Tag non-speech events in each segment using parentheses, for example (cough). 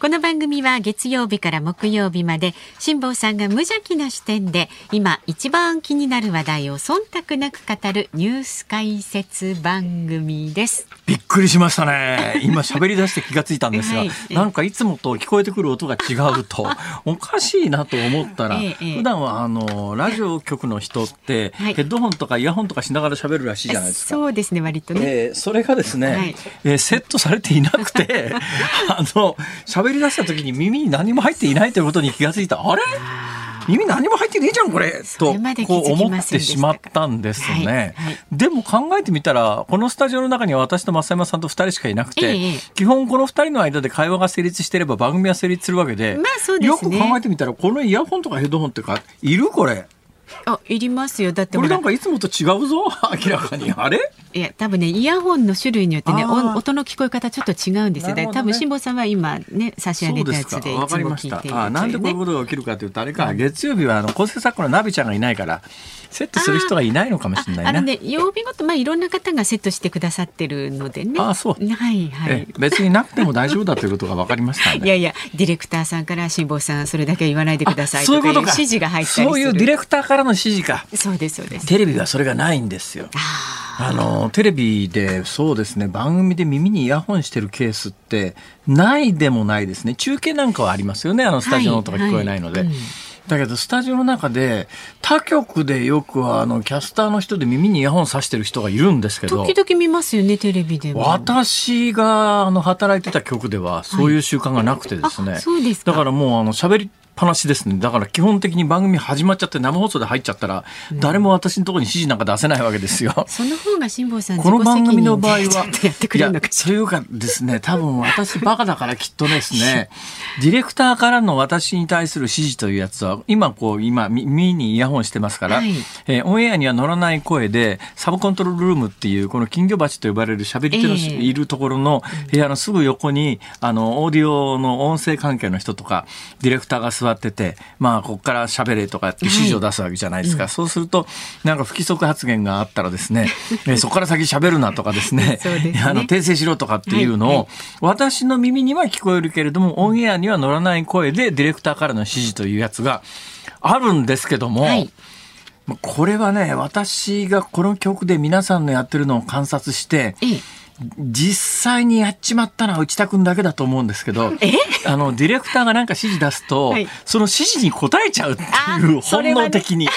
この番組は月曜日から木曜日まで辛坊さんが無邪気な視点で今一番気になる話題を忖度なく語るニュース解説番組です。びっくりしましたね。今喋り出して気がついたんですが、(laughs) はい、なんかいつもと聞こえてくる音が違うと (laughs) おかしいなと思ったら、ええ、普段はあのラジオ局の人って、ヘッドホンとかイヤホンとかしながら喋るらしいじゃないですか。そうですね割とね、えー、それがですね、はい、えー、セットされていなくて (laughs) あの喋り出した時に耳に何も入っていないということに気がついた。あれ？耳何も入ってねえじゃんこれ。とこう思ってしまったんですね、はいはい、でも考えてみたらこのスタジオの中には私と増山さんと2人しかいなくて、ええ、基本この2人の間で会話が成立していれば番組は成立するわけでまあでね、よく考えてみたらこのイヤホンとかヘッドホンってかいるこれあ、いりますよ。だってこれなんかいつもと違うぞ。(laughs) 明らかに。あれ？いや、多分ね、イヤホンの種類によってね、音の聞こえ方ちょっと違うんですよ。ね、多分辛坊さんは今ね、差し上げたやつでいつも聞いている、ね、あ、なんでこういうことが起きるかというと、あれか、月曜日はあの構成作家のナビちゃんがいないから。セットする人がいないのかもしれないあのね、曜日ごと、まあ、いろんな方がセットしてくださってるのでね。あそう。はいはい。別になくても大丈夫だということが分かりました、ね、(laughs) いやいや、ディレクターさんから辛坊さん、それだけ言わないでくださいとかいう指示が入ったりそういうディレクターからの指示か。そうですそうです。テレビはそれがないんですよ。あのテレビでそうですね番組で耳にイヤホンしてるケースってないでもないですね中継なんかはありますよねあのスタジオの音が聞こえないので。はいはいうんだけどスタジオの中で他局でよくあのキャスターの人で耳にイヤホンさしてる人がいるんですけど時々見ますよねテレビで私があの働いてた局ではそういう習慣がなくてですね、はい、そうですだからもうあの喋り話ですね。だから基本的に番組始まっちゃって生放送で入っちゃったら、誰も私のところに指示なんか出せないわけですよ。その方が辛坊さんこの番組の場合は、やってくれるのかというかですね、多分私バカだからきっとですね、ディレクターからの私に対する指示というやつは、今こう、今耳にイヤホンしてますから、はい、えー、オンエアには乗らない声で、サブコントロールルームっていう、この金魚鉢と呼ばれる喋り手の、いるところの部屋のすぐ横に、あの、オーディオの音声関係の人とか、ディレクターが座ってて、まあ、ここから喋れとかって指示を出すわけじゃないですか。はい、そうすると、なんか不規則発言があったらですね、(laughs) えそこから先喋るなとかですね、すね。(laughs) あの訂正しろとかっていうのを、はいはい、私の耳には聞こえるけれども、オンエアには乗らない声でディレクターからの指示というやつがあるんですけども、はい。これはね、私がこの曲で皆さんのやってるのを観察して、実際にやっちまったのは内田君だけだと思うんですけど、あの、ディレクターがなんか指示出すと、はい、その指示に応えちゃうっていう本能的に。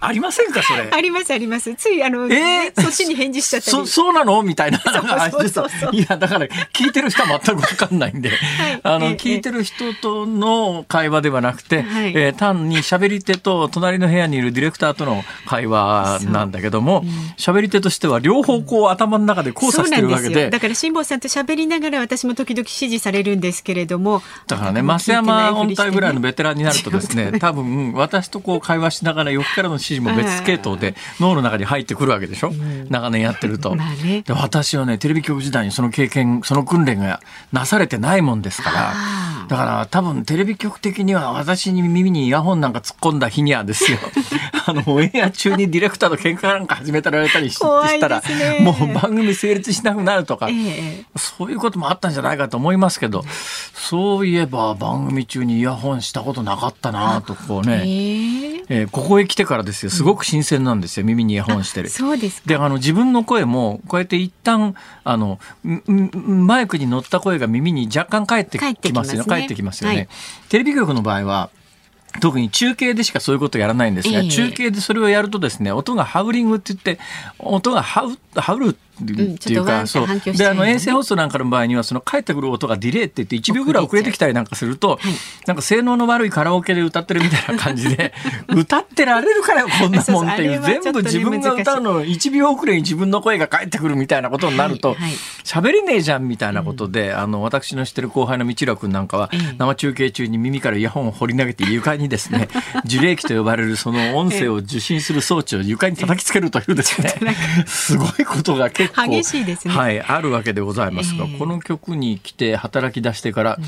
ありませんかそれ？ありますあります。ついあの、えー、そっちに返事しちゃったそそうなの？みたいな。いやだから聞いてる人は全く分かんないんで、(laughs) はい、あの、えー、聞いてる人との会話ではなくて、はい、えー、単に喋り手と隣の部屋にいるディレクターとの会話なんだけども、喋、うん、り手としては両方こう頭の中で交差してるわけで。だから辛坊さんと喋りながら私も時々指示されるんですけれども。だからね、増山音体ぐらいのベテランになるとですね、(laughs) 多分私とこう会話しながら横からの指示も別系統で脳の中に入ってくるわけでしょ、うん、長年やってると、まあね、で私はねテレビ局時代にその経験その訓練がなされてないもんですからだから多分テレビ局的には私に耳にイヤホンなんか突っ込んだ日にはですよ。(laughs) あのオンエア中にディレクターと喧嘩なんか始めたられたりしたら、ね、もう番組成立しなくなるとか、えー、そういうこともあったんじゃないかと思いますけどそういえば番組中にイヤホンしたことなかったなとこうね、えー、えー、ここへ来てからですよ。すごく新鮮なんですよ。耳にイヤホンしてる。そうですであの自分の声もこうやって一旦あのマイクに乗った声が耳に若干返ってきますよ返ってきますよね。はい、テレビ局の場合は特に中継でしかそういうことやらないんですが、えー、中継でそれをやるとですね音がハウリングって言って音がハウハウルっていうか、そう。で、あの、衛星放送なんかの場合には、その帰ってくる音がディレイって言って1秒ぐらい遅れてきたりなんかすると、なんか性能の悪いカラオケで歌ってるみたいな感じで、歌ってられるからよ、こんなもんっていう。(laughs) 全部自分が歌うの1秒遅れに自分の声が返ってくるみたいなことになると、喋れねえじゃんみたいなことで、あの、私の知ってる後輩の道楽君なんかは、生中継中に耳からイヤホンを掘り投げて床にですね、受霊器と呼ばれるその音声を受信する装置を床に叩きつけるというですね、すごいことが結構、激しいですね。はい、あるわけでございますが、この曲に来て働き出してから、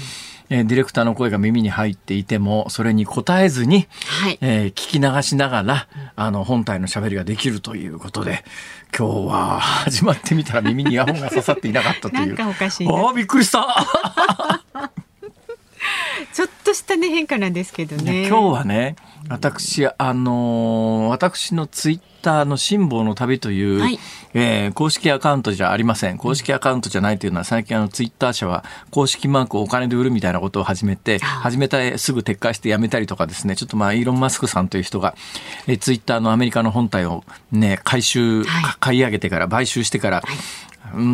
えー、ディレクターの声が耳に入っていてもそれに答えずに、はい、えー、聞き流しながら、あの本体の喋りができるということで今日は始まってみたら耳にイヤホンが刺さっていなかったという。(laughs) なんかおかしいあびっくりした (laughs) ちょっとしたね変化なんですけどね。今日はね、私あのー、私のツイッターの辛抱の旅という、はい、えー、公式アカウントじゃありません。公式アカウントじゃないというのは最近あのツイッター社は公式マークをお金で売るみたいなことを始めて、始めたすぐ撤回してやめたりとかですね、ちょっとまあイーロン・マスクさんという人が、えー、ツイッターのアメリカの本体をね、回収、はい、買い上げてから買収してから、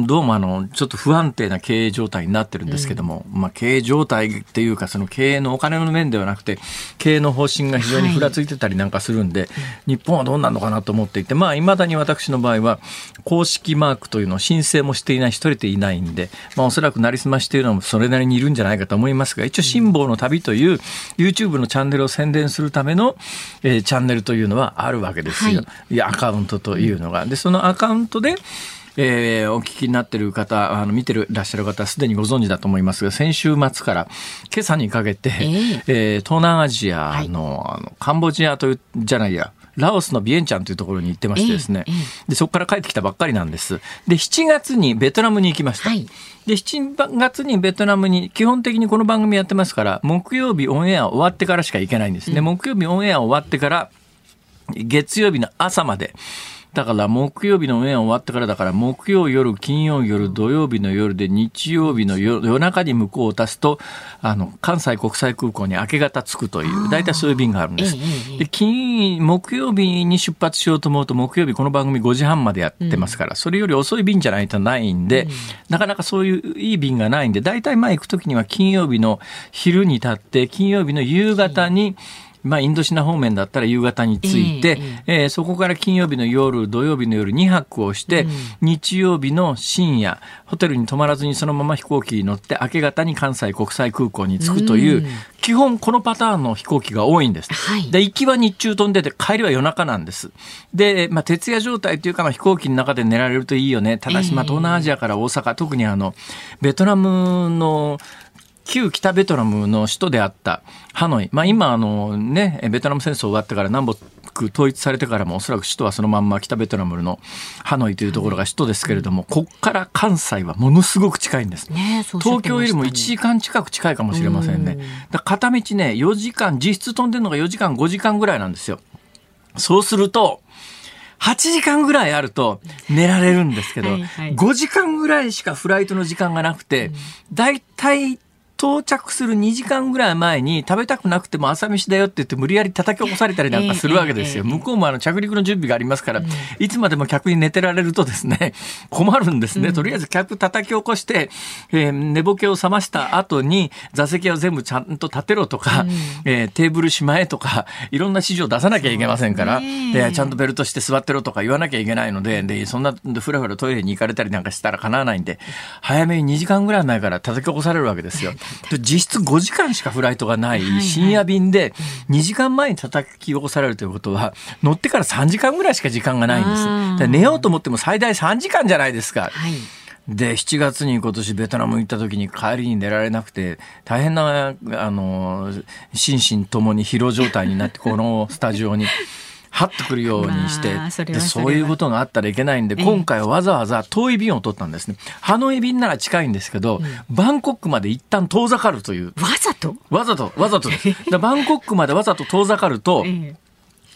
どうもあの、ちょっと不安定な経営状態になってるんですけども、うん、まあ経営状態っていうか、その経営のお金の面ではなくて、経営の方針が非常にふらついてたりなんかするんで、はい、日本はどうなのかなと思っていて、まあ未だに私の場合は、公式マークというのを申請もしていない、一人でいないんで、まあおそらくなりすましというのもそれなりにいるんじゃないかと思いますが、一応辛抱の旅という YouTube のチャンネルを宣伝するための、えー、チャンネルというのはあるわけですよ。はい、いや、アカウントというのが。で、そのアカウントで、えー、お聞きになってる方、あの見てるらっしゃる方、すでにご存知だと思いますが、先週末から今朝にかけて、えー、えー、東南アジアのはい、あのカンボジアというじゃないや、ラオスのビエンチャンというところに行ってましてですね、えー、でそこから帰ってきたばっかりなんです。で、7月にベトナムに行きました。はい、で、7月にベトナムに、基本的にこの番組やってますから、木曜日オンエア終わってからしか行けないんですね。うん、木曜日オンエア終わってから、月曜日の朝まで、だから木曜日のオンエア終わってからだから木曜夜、金曜夜、土曜日の夜で日曜日の夜中に向こうを足すと、あの、関西国際空港に明け方着くという、大体そういう便があるんです。で、金、木曜日に出発しようと思うと木曜日この番組5時半までやってますから、それより遅い便じゃないとないんで、なかなかそういういい便がないんで、大体前行くときには金曜日の昼に立って、金曜日の夕方に、まあ、インドシナ方面だったら夕方に着いて、えー、えー、そこから金曜日の夜、土曜日の夜2泊をして、うん、日曜日の深夜、ホテルに泊まらずにそのまま飛行機に乗って明け方に関西国際空港に着くという、うん、基本このパターンの飛行機が多いんです。はい、で、行きは日中飛んでて帰りは夜中なんです。で、まあ、徹夜状態というか、まあ、飛行機の中で寝られるといいよね。ただし、まあ、東南アジアから大阪、特にあの、ベトナムの旧北ベトナムの首都であったハノイ、まあ、今あの、ね、ベトナム戦争終わってから南北統一されてからもおそらく首都はそのまんま北ベトナムのハノイというところが首都ですけれども、ここから関西はものすごく近いんです、ね、東京よりも1時間近く近いかもしれませんね。だ片道ね4時間実質飛んでるのが4時間5時間ぐらいなんですよ。そうすると8時間ぐらいあると寝られるんですけど、はいはい、5時間ぐらいしかフライトの時間がなくて、だいたい到着する2時間ぐらい前に食べたくなくても朝飯だよって言って無理やり叩き起こされたりなんかするわけですよ。向こうもあの着陸の準備がありますから、いつまでも客に寝てられるとですね、困るんですね。とりあえず客叩き起こして、えー、寝ぼけを覚ました後に座席を全部ちゃんと立てろとか、えー、テーブルしまえとか、いろんな指示を出さなきゃいけませんから、で、ちゃんとベルトして座ってろとか言わなきゃいけないので、で、そんなふらふらトイレに行かれたりなんかしたら叶わないんで、早めに2時間ぐらい前から叩き起こされるわけですよ。実質5時間しかフライトがない深夜便で2時間前に叩き起こされるということは乗ってから3時間ぐらいしか時間がないんです。寝ようと思っても最大3時間じゃないですか。はい。で、7月に今年ベトナム行った時に帰りに寝られなくて、大変な、あの、心身ともに疲労状態になって、このスタジオにはっとくるようにして、まあ、そでそういうことがあったらいけないんで、今回はわざわざ遠い便を取ったんですね。ハノイ便なら近いんですけど、うん、バンコクまで一旦遠ざかるという。わざと？わざと、わざとです。バンコクまでわざと遠ざかると、(laughs) え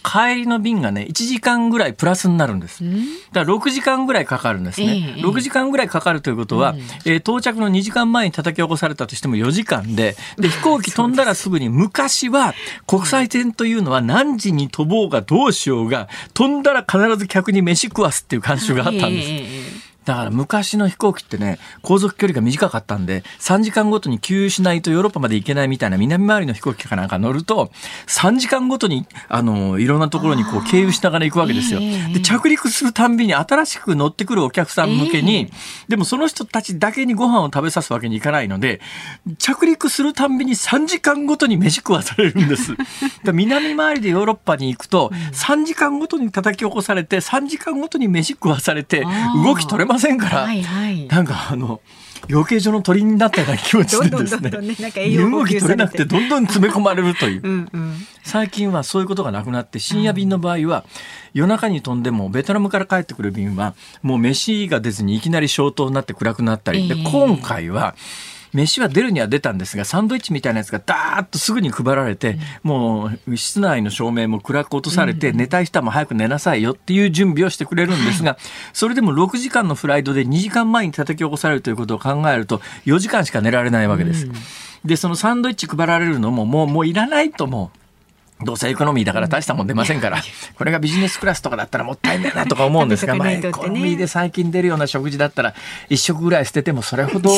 帰りの便がね、1時間ぐらいプラスになるんです。だから6時間ぐらいかかるんですね。えー、6時間ぐらいかかるということは、うん、えー、到着の2時間前に叩き起こされたとしても4時間で、で、飛行機飛んだらすぐに、昔は国際線というのは何時に飛ぼうがどうしようが、飛んだら必ず客に飯食わすっていう慣習があったんです。えーだから昔の飛行機ってね、航続距離が短かったんで、3時間ごとに給油しないとヨーロッパまで行けないみたいな南回りの飛行機かなんか乗ると、3時間ごとに、あの、いろんなところにこう経由しながら行くわけですよ。で、着陸するたんびに新しく乗ってくるお客さん向けに、でもその人たちだけにご飯を食べさすわけにいかないので、着陸するたんびに3時間ごとに飯食わされるんです。(laughs) 南回りでヨーロッパに行くと、3時間ごとに叩き起こされて、3時間ごとに飯食わされて、動き取れませんから、はいはい、なんかあの、養鶏場の鳥になったような気持ちでですね動き取れなくてどんどん詰め込まれるという。うん、最近はそういうことがなくなって深夜便の場合は夜中に飛んでもベトナムから帰ってくる便はもう飯が出ずにいきなり消灯になって暗くなったりで今回は飯は出るには出たんですが、サンドイッチみたいなやつがダーッとすぐに配られて、もう室内の照明も暗く落とされて、寝たい人はもう早く寝なさいよっていう準備をしてくれるんですが、それでも6時間のフライトで2時間前に叩き起こされるということを考えると、4時間しか寝られないわけです。で、そのサンドイッチ配られるのも、もう、もういらないと思う。どうせエコノミーだから大したもん出ませんから、これがビジネスクラスとかだったらもったいないなとか思うんですが、まあ、エコノミーで最近出るような食事だったら、一食ぐらい捨ててもそれほど、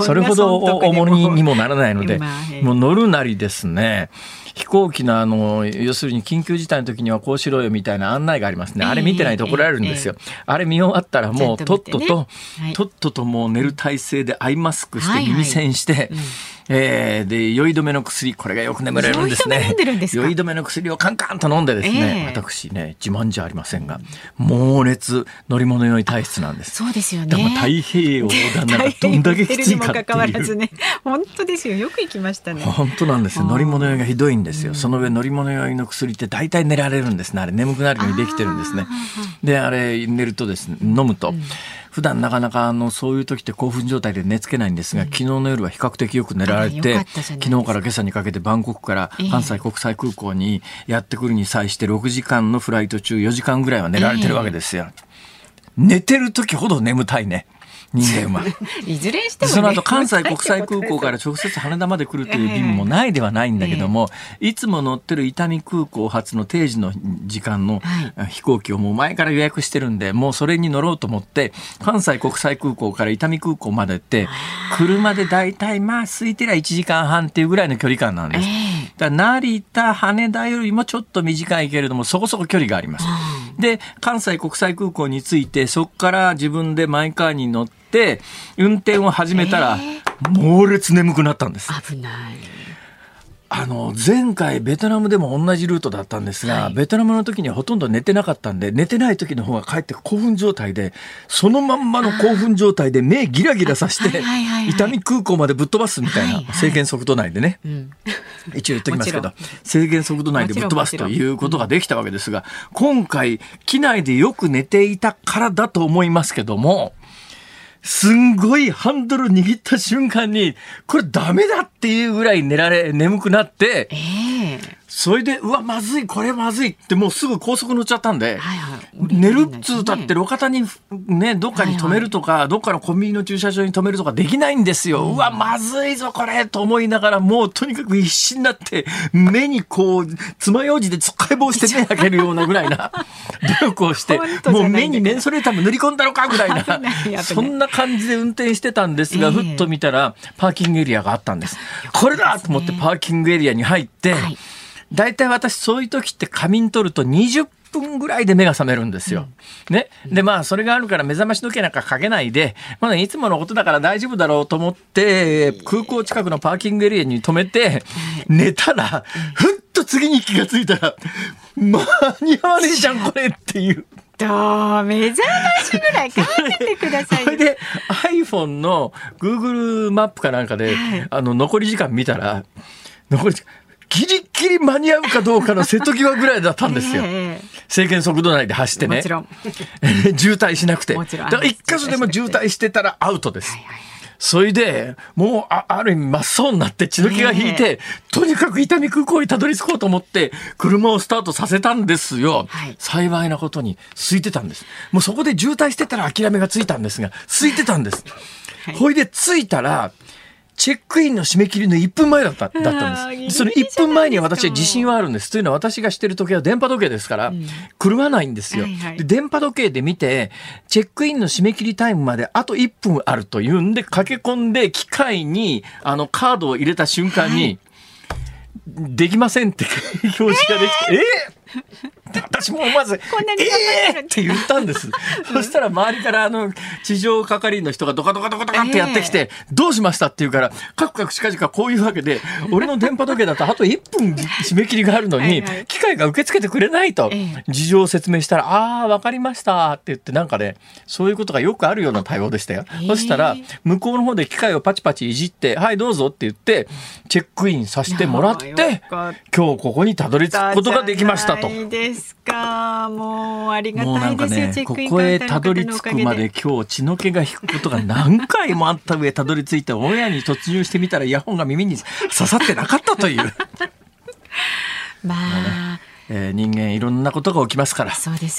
それほど重荷にも。ならないので、もう乗るなりですね、飛行機のあの、要するに緊急事態の時にはこうしろよみたいな案内がありますね。あれ見てないと怒られるんですよ。あれ見終わったらもうとっとと、とっとともう寝る体勢でアイマスクして耳栓して、えー、で酔い止めの薬これがよく眠れるんですね。酔い止めの薬をカンカンと飲んでですね、えー、私ね自慢じゃありませんが猛烈乗り物酔い体質なんです。そうですよね。太平洋横断なんかどんだけきついかっていう。ね、本当ですよ。よく行きましたね。本当なんですよ。乗り物酔いがひどいんですよ、その上乗り物酔いの薬って大体寝られるんですね。あれ眠くなるようにできてるんですね。であれ寝るとですね飲むと、うん普段なかなかあのそういう時って興奮状態で寝つけないんですが、うん、昨日の夜は比較的よく寝られて昨日から今朝にかけてバンコクから関西国際空港にやってくるに際して6時間のフライト中4時間ぐらいは寝られてるわけですよ。えー、寝てる時ほど眠たいね。人間は。(laughs) いずれしても、ね、その後関西国際空港から直接羽田まで来るという便もないではないんだけども、えー、いつも乗ってる伊丹空港発の定時の時間の飛行機をもう前から予約してるんで、もうそれに乗ろうと思って、関西国際空港から伊丹空港まで行って、車で大体まあ空いてりゃ1時間半っていうぐらいの距離感なんです。えー、だ成田、羽田よりもちょっと短いけれども、そこそこ距離があります。で、関西国際空港に着いて、そこから自分でマイカーに乗って、って運転を始めたら、猛烈眠くなったんです。危ない。あの前回ベトナムでも同じルートだったんですが、はい、ベトナムの時にはほとんど寝てなかったんで寝てない時の方がかえって興奮状態でそのまんまの興奮状態で目ギラギラさして伊丹空港までぶっ飛ばすみたいな制限速度内でね、はいはい、一応言っときますけど制限速度内でぶっ飛ばすということができたわけですが今回機内でよく寝ていたからだと思いますけどもすんごいハンドル握った瞬間に、これダメだっていうぐらい寝られ、眠くなって、えー、それで、うわ、まずい、これまずいってもうすぐ高速乗っちゃったんで、はいはい、寝るっつうたって路肩にね、どっかに止めるとか、はいはい、どっかのコンビニの駐車場に止めるとかできないんですよ。うん、うわ、まずいぞ、これと思いながら、もうとにかく必死になって、目にこう、爪楊枝でつっかい棒して目開けるようなぐらいな (laughs) 努力をして、もう目にメンソレーターも塗り込んだのかぐらいな、そんな感じで運転してたんですが、ふっと見たら、パーキングエリアがあったんです。これだと思ってパーキングエリアに入って、はい大体私そういう時って仮眠取ると20分ぐらいで目が覚めるんですよ。うん、ね。で、まあ、それがあるから目覚まし時計なんかかけないで、まだいつものことだから大丈夫だろうと思って、空港近くのパーキングエリアに止めて、寝たら、ふっと次に気がついたら、間に合わねえじゃん、これっていう。どう？目覚ましぐらいかけてくださいそれで iPhone の Google マップかなんかで、はい、あの残り時間見たら残り時間ギリギリ間に合うかどうかの瀬戸際ぐらいだったんですよ。(laughs) 制限速度内で走ってね。(laughs) 渋滞しなくて。だから一箇所でも渋滞してたらアウトです。はいはいそれで、もう、あある意味真っ青になって血の気が引いて、とにかく伊丹空港にたどり着こうと思って、車をスタートさせたんですよ。はい、幸いなことに、空いてたんです。もうそこで渋滞してたら諦めがついたんですが、空いてたんです。はい、ほいで着いたら、チェックインの締め切りの1分前だっただったんです。その1分前に私は自信はあるんです。というのは私がしてる時計は電波時計ですから、狂わないんですよ、で。電波時計で見て、チェックインの締め切りタイムまであと1分あるというんで、駆け込んで機械にあのカードを入れた瞬間に、はいできませんって (laughs) 表示ができて、え？ー、えー私も思わず、えーって言ったんです。そしたら周りからあの、地上係員の人がドカドカドカドカってやってきて、どうしましたって言うから、カクカクしかじかこういうわけで、俺の電波時計だとあと1分締め切りがあるのに、機械が受け付けてくれないと、事情を説明したら、ああ、わかりましたって言って、なんかね、そういうことがよくあるような対応でしたよ。そしたら、向こうの方で機械をパチパチいじって、はい、どうぞって言って、チェックインさせてもらって、今日ここにたどり着くことができましたと。ですか？もうありがたいですよ、ね、ここへたどり着くまで今日血の気が引くことが何回もあった上たどり着いてオンエアに突入してみたらイヤホンが耳に刺さってなかったという。(laughs) まあえー、人間いろんなことが起きますから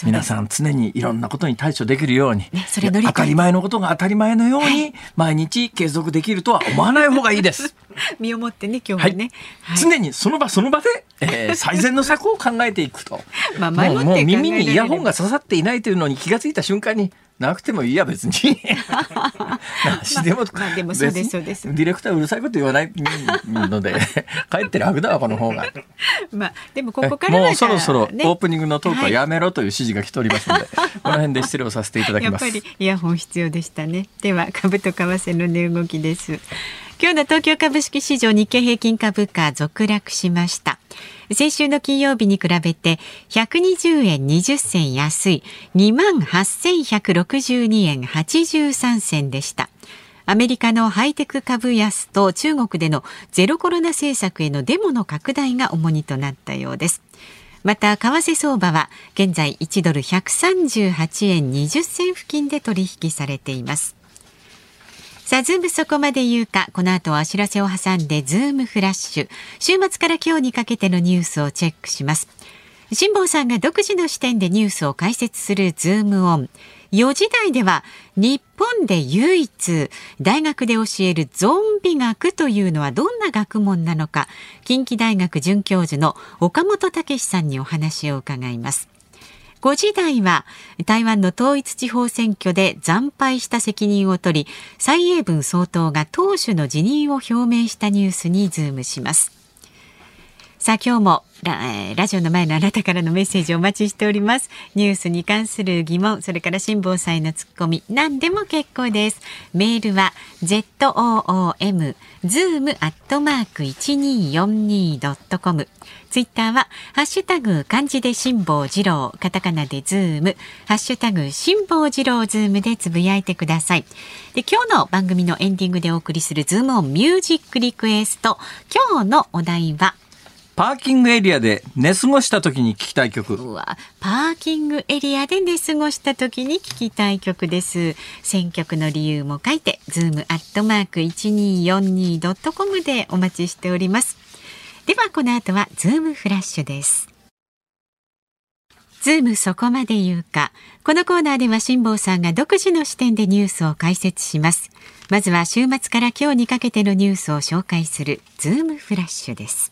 皆さん常にいろんなことに対処できるように、ね、それ当たり前のことが当たり前のように毎日継続できるとは思わない方がいいです。身をもってね今日はね、はい、常にその場その場で、えー、(laughs) 最善の策を考えていくと。まあもうもう耳にイヤホンが刺さっていないというのに気が付いた瞬間になくてもいいや別に。(laughs) でも、まあ、でもそうですそうです。ディレクターうるさいこと言わないので (laughs) 帰って楽だわこの方が。まあでもここから、ね、もうそろそろオープニングのトークはやめろという指示が来ておりますので、はい、この辺で失礼をさせていただきます。やっぱりイヤホン必要でしたね。では株と為替の値動きです今日の東京株式市場日経平均株価続落しました先週の金曜日に比べて120円20銭安い28,162円83銭でした。アメリカのハイテク株安と中国でのゼロコロナ政策へのデモの拡大が主にとなったようです。また為替相場は現在1ドル138円20銭付近で取引されています。さあ、ズームそこまで言うか、この後はお知らせを挟んで、ズームフラッシュ。週末から今日にかけてのニュースをチェックします。辛坊さんが独自の視点でニュースを解説するズームオン。4時台では日本で唯一大学で教えるゾンビ学というのはどんな学問なのか近畿大学准教授の岡本健さんにお話を伺います5時台は台湾の統一地方選挙で惨敗した責任を取り蔡英文総統が党首の辞任を表明したニュースにズームします。さあ今日もラジオの前のあなたからのメッセージをお待ちしております。ニュースに関する疑問それから辛坊さんへのツッコミ何でも結構です。メールは zoom zoom アットマーク 1242.com ツイッターはハッシュタグ漢字で辛坊治郎カタカナでズームハッシュタグ辛坊治郎ズームでつぶやいてくださいで今日の番組のエンディングでお送りするズームオンミュージックリクエスト今日のお題はパーキングエリアで寝過ごした時に聞きたい曲。うわ、パーキングエリアで寝過ごした時に聞きたい曲です。選曲の理由も書いて、ズームアットマーク 1242.com でお待ちしております。ではこの後はズームフラッシュです。ズームそこまで言うか。このコーナーでは辛坊さんが独自の視点でニュースを解説します。まずは週末から今日にかけてのニュースを紹介するズームフラッシュです。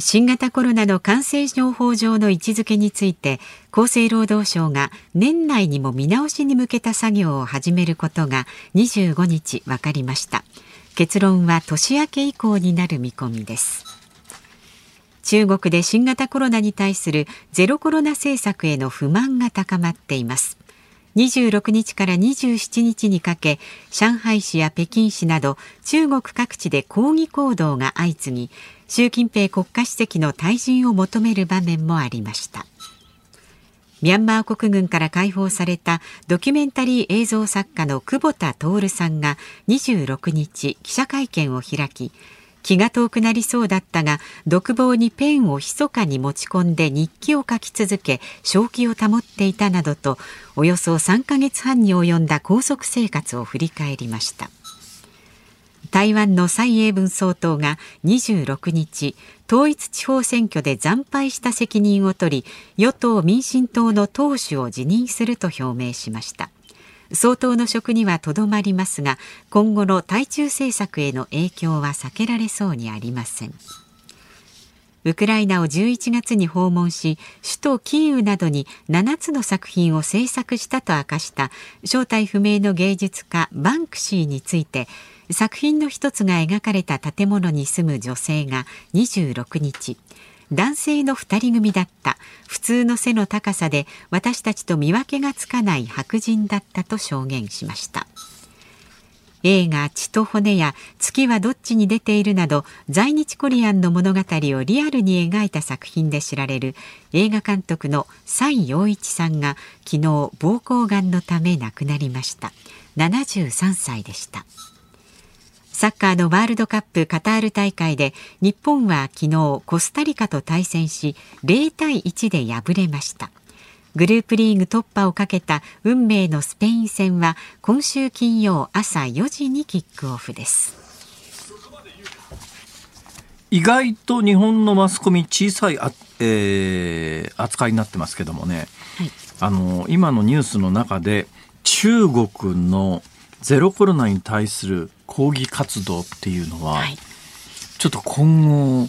新型コロナの感染症法上の位置づけについて厚生労働省が年内にも見直しに向けた作業を始めることが25日分かりました結論は年明け以降になる見込みです。中国で新型コロナに対するゼロコロナ政策への不満が高まっています。26日から27日にかけ上海市や北京市など中国各地で抗議行動が相次ぎ習近平国家主席の退陣を求める場面もありました。ミャンマー国軍から解放されたドキュメンタリー映像作家の久保田徹さんが26日記者会見を開き気が遠くなりそうだったが独房にペンを密かに持ち込んで日記を書き続け正気を保っていたなどとおよそ3ヶ月半に及んだ拘束生活を振り返りました。台湾の蔡英文総統が26日統一地方選挙で惨敗した責任を取り与党民進党の党首を辞任すると表明しました。総統の職にはとどまりますが今後の対中政策への影響は避けられそうにありません。ウクライナを11月に訪問し首都キーウなどに7つの作品を制作したと明かした正体不明の芸術家バンクシーについて作品の一つが描かれた建物に住む女性が26日男性の2人組だった普通の背の高さで私たちと見分けがつかない白人だったと証言しました。映画血と骨や月はどっちに出ているなど在日コリアンの物語をリアルに描いた作品で知られる映画監督の崔洋一さんが昨日膀胱がんのため亡くなりました。73歳でした。サッカーのワールドカップカタール大会で日本は昨日コスタリカと対戦し0対1で敗れました。グループリーグ突破をかけた運命のスペイン戦は今週金曜朝4時にキックオフです。意外と日本のマスコミ小さいあ、えー、扱いになってますけどもね、はい、あの今のニュースの中で中国のゼロコロナに対する抗議活動っていうのは、はい、ちょっと今後、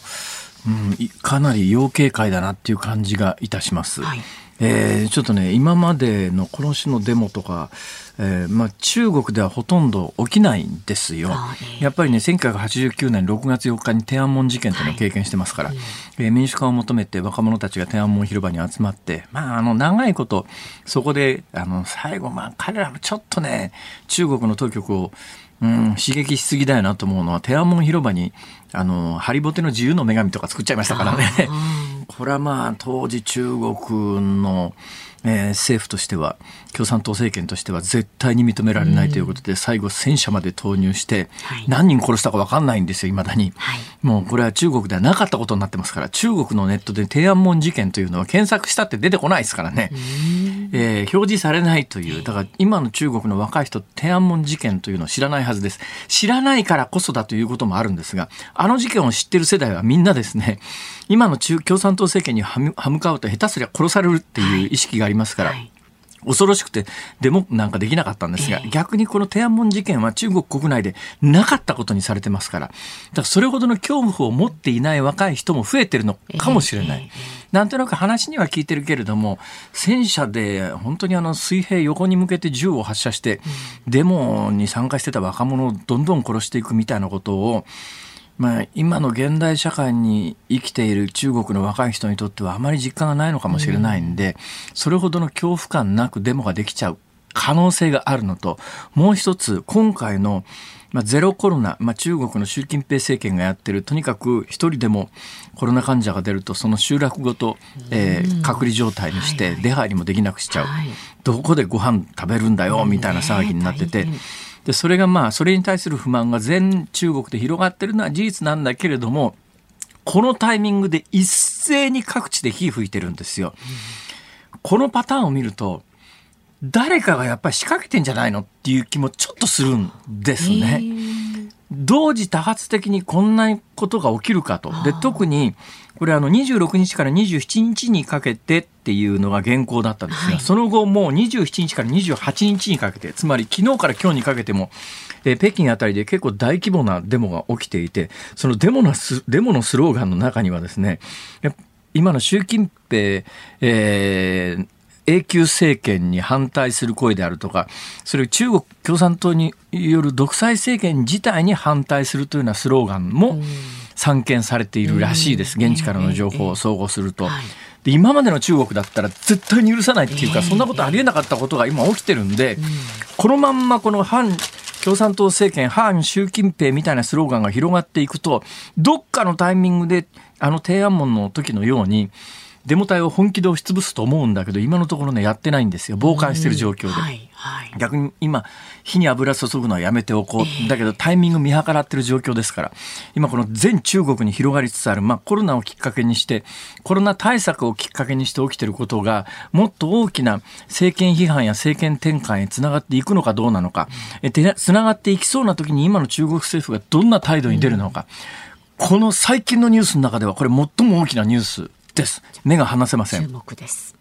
うん、かなり要警戒だなっていう感じがいたします。はい、えー、ちょっとね今までのこの種のデモとか、えーまあ、中国ではほとんど起きないんですよ。やっぱりね1989年6月4日に天安門事件というのを経験してますから、はい、えー、民主化を求めて若者たちが天安門広場に集まって、まあ、あの長いことそこであの最後、まあ、彼らもちょっとね中国の当局をうん、刺激しすぎだよなと思うのは、天安門広場に、あの、ハリボテの自由の女神とか作っちゃいましたからね。(laughs) これはまあ、当時中国の、えー、政府としては共産党政権としては絶対に認められないということで、最後戦車まで投入して、何人殺したか分かんないんですよいまだに、はい、もうこれは中国ではなかったことになってますから中国のネットで天安門事件というのは検索したって出てこないですからね、えー、表示されないというだから今の中国の若い人天安門事件というのを知らないはずです。知らないからこそだということもあるんですがあの事件を知ってる世代はみんなですね今の中共産党政権に歯向かうと下手すりゃ殺されるっていう意識がありますから、はい。恐ろしくてデモなんかできなかったんですが、逆にこの天安門事件は中国国内でなかったことにされてますから、だからそれほどの恐怖を持っていない若い人も増えてるのかもしれない。なんとなく話には聞いてるけれども、戦車で本当にあの水平横に向けて銃を発射して、デモに参加してた若者をどんどん殺していくみたいなことを、まあ、今の現代社会に生きている中国の若い人にとってはあまり実感がないのかもしれないんで、それほどの恐怖感なくデモができちゃう可能性があるのと、もう一つ、今回の、まあ、ゼロコロナ、まあ、中国の習近平政権がやってる、とにかく一人でもコロナ患者が出ると、その集落ごと、えー、隔離状態にして、出入りもできなくしちゃう。どこでご飯食べるんだよ、みたいな騒ぎになってて、でそれがまあそれに対する不満が全中国で広がってるのは事実なんだけれどもこのタイミングで一斉に各地で火吹いてるんですよ。このパターンを見ると誰かがやっぱり仕掛けてんじゃないのっていう気もちょっとするんですね。同時多発的にこんなことが起きるかと。で、特に、これあの26日から27日にかけてっていうのが原稿だったんですが、はい、その後もう27日から28日にかけて、つまり昨日から今日にかけても、え北京あたりで結構大規模なデモが起きていて、そのデモのスデモのスローガンの中にはですね、今の習近平、えー、永久政権に反対する声であるとか、それ中国共産党による独裁政権自体に反対するというようなスローガンも散見されているらしいです。現地からの情報を総合すると。で今までの中国だったら絶対に許さないっていうか、そんなことありえなかったことが今起きてるんで、このまんまこの反共産党政権、反習近平みたいなスローガンが広がっていくと、どっかのタイミングで、あの天安門の時のように、デモ隊を本気で押し潰すと思うんだけど今のところねやってないんですよ。傍観してる状況で、はいはい、逆に今火に油注ぐのはやめておこう、えー、だけどタイミング見計らってる状況ですから。今この全中国に広がりつつある、まあ、コロナをきっかけにしてコロナ対策をきっかけにして起きてることがもっと大きな政権批判や政権転換へつながっていくのかどうなのか。つながっていきそうな時に今の中国政府がどんな態度に出るのか、うん、この最近のニュースの中ではこれ最も大きなニュースです。目が離せません。注目です。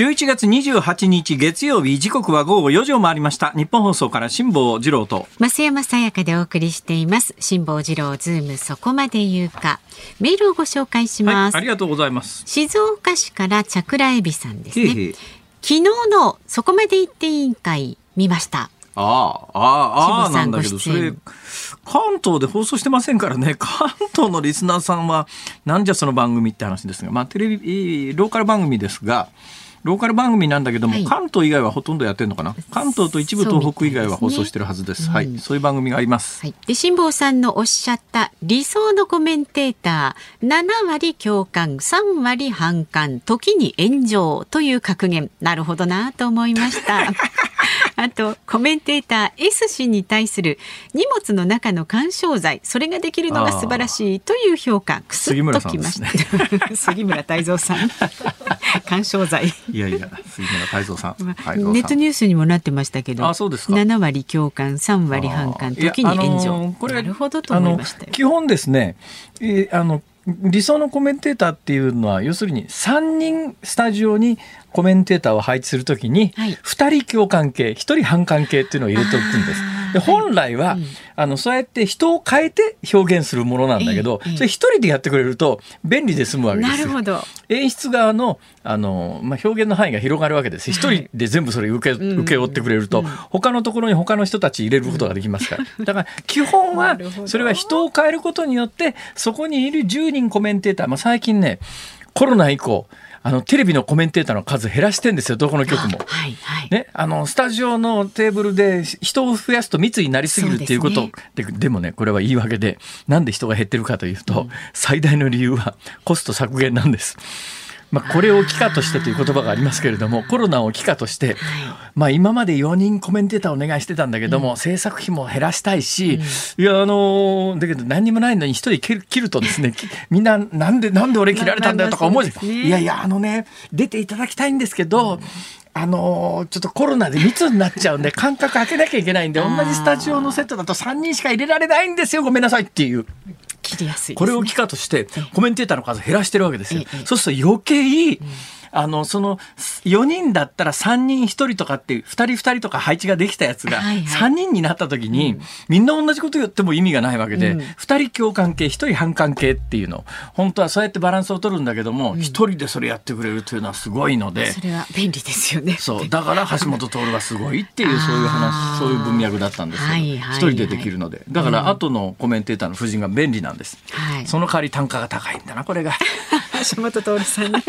11月28日月曜日時刻は午後4時を回りました。日本放送から辛坊治郎と。増山さやかでお送りしています。辛坊治郎ズームそこまで言うか。メールをご紹介します、はい、ありがとうございます。静岡市からチャクラエビさんですね。昨日のそこまで言って委員会見ました。ああ、ああ、ああ、なんだけど、それ、関東で放送してませんからね、関東のリスナーさんは、なんじゃその番組って話ですが、まあ、テレビ、ローカル番組ですが、ローカル番組なんだけども、はい、関東以外はほとんどやってるのかな？関東と一部東北以外は放送してるはずです。すね、はい、そういう番組があります。はい、で辛坊さんのおっしゃった理想のコメンテーター7割共感3割反感時に炎上という格言。なるほどなと思いました。あとコメンテーター S 氏に対する荷物の中の干渉剤それができるのが素晴らしいという評価。くすっときました。(laughs) 杉村太蔵さん。(laughs) 干渉剤。いやいや、杉村太蔵さん。ネットニュースにもなってましたけど、あそうですか。7割共感、3割反感、時に炎上。これなるほどと思いました基本ですね、えー、あの理想のコメンテーターっていうのは要するに3人スタジオにコメンテーターを配置するときに2人共感系1人反感系っていうのを入れておくんです。で本来は、あのそうやって人を変えて表現するものなんだけど、それ一人でやってくれると便利で済むわけですなるほど。演出側のあの、まあ、表現の範囲が広がるわけです。一、人で全部それ受け,、受け負ってくれると、他のところに他の人たち入れることができますから。だから基本はそれは人を変えることによってそこにいる10人コメンテーター、まあ、最近ねコロナ以降あのテレビのコメンテーターの数減らしてんですよどこの局も。はいはい、ね、あのスタジオのテーブルで人を増やすと密になりすぎるっていうことで、ね、でもねこれは言い訳でなんで人が減ってるかというと、うん、最大の理由はコスト削減なんです。まあ、これを機化としてという言葉がありますけれどもコロナを機化として、まあ、今まで4人コメンテーターお願いしてたんだけども、制作費も減らしたいし、いやあのだけど何にもないのに1人切る切るとですね (laughs) みんななんでなんで俺切られたんだよとか思うじゃん、いやいやあのね出ていただきたいんですけど、あのー、ちょっとコロナで密になっちゃうんで間隔空けなきゃいけないんで同じスタジオのセットだと3人しか入れられないんですよごめんなさいっていう。切りやすい、ね、これを機化としてコメンテーターの数減らしてるわけですよ。そうすると余計、うんあの、その、4人だったら3人1人とかっていう、2人2人とか配置ができたやつが、3人になった時に、みんな同じこと言っても意味がないわけで、2人共感系、1人反感系っていうの、本当はそうやってバランスを取るんだけども、1人でそれやってくれるというのはすごいので。それは便利ですよね。そう。だから橋本徹はすごいっていう、(laughs) そういう話、そういう文脈だったんですよ。1人でできるので。だから後のコメンテーターの夫人が便利なんです。その代わり単価が高いんだな、これが。(laughs) 橋本徹さんね。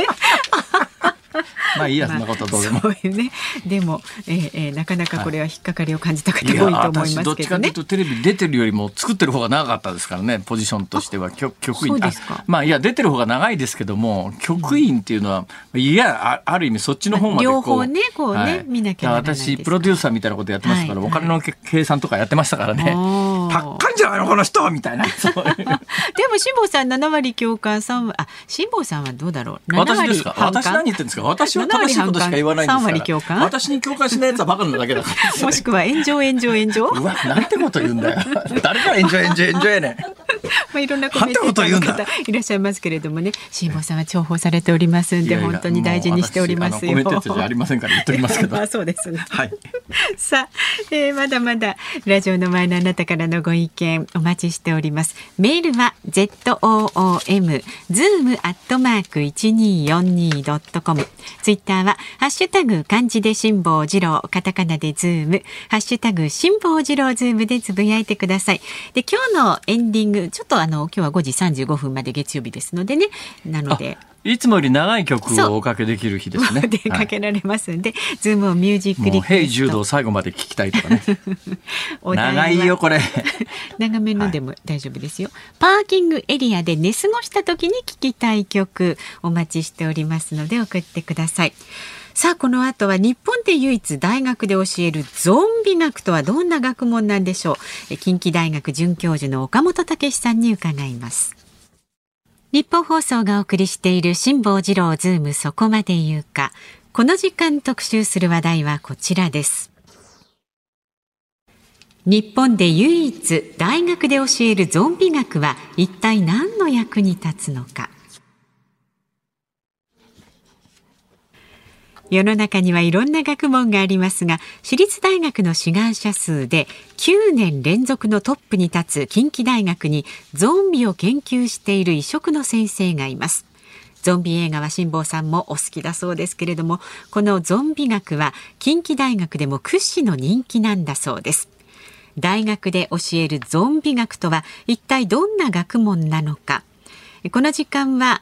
(laughs) まあいいや、そんなこと (laughs) どうでも。そういうね。でも、えー、えー、なかなかこれは引っかかりを感じた方多いと思いますけどね。どっちかというとテレビ出てるよりも作ってる方が長かったですからね、ポジションとしては局局員。まあいや出てる方が長いですけども、局員っていうのは、いやある意味そっちの方まで両方ねこうね、はい、見なきゃ私プロデューサーみたいなことやってますから、はい、お金の計算とかやってましたからね。高いんじゃないのこの人みたいな。(laughs) でも辛坊さん7割共感3割あ辛坊さんはどうだろう。私ですか？私何言ってんですか？私は正しいことしか言わないんですから。共感？私に共感しないやつはバカなだけだから。(laughs) もしくは炎上炎上炎上？うわなんてこと言うんだよ。誰が炎上炎上炎上やねんまあいろんなコメントの方いらっしゃいますけれどもね。辛坊さんは重宝されておりますんで本当に大事にしておりますよ。コメントじゃありませんから言っておりますけど。ま (laughs) あそうです。ねはい。(laughs) さあ、えー、まだまだラジオの前のあなたからのご意見お待ちしております。メールは z o o m zoom アットマーク一二四二ドットコムツイッターはハッシュタグ漢字で辛坊治郎、カタカナでズーム、ハッシュタグ辛坊治郎ズームでつぶやいてください。で、今日のエンディング、ちょっとあの、今日は5時35分まで月曜日ですのでね、なので。いつもより長い曲をおかけできる日ですね。でかけられますんで、はい、ズームオンミュージックリクエスト。最後まで聞きたいとかね。(laughs) 長いよこれ。(laughs) 長めのでも大丈夫ですよ、はい、パーキングエリアで寝過ごした時に聞きたい曲お待ちしておりますので送ってください。さあこの後は日本で唯一大学で教えるゾンビ学とはどんな学問なんでしょう。近畿大学准教授の岡本健さんに伺います。日本放送がお送りしている辛坊治郎ズームそこまで言うか。この時間特集する話題はこちらです。日本で唯一大学で教えるゾンビ学は一体何の役に立つのか。世の中にはいろんな学問がありますが私立大学の志願者数で9年連続のトップに立つ近畿大学にゾンビを研究している異色の先生がいます。ゾンビ映画は辛坊さんもお好きだそうですけれどもこのゾンビ学は近畿大学でも屈指の人気なんだそうです。大学で教えるゾンビ学とは一体どんな学問なのか。この時間は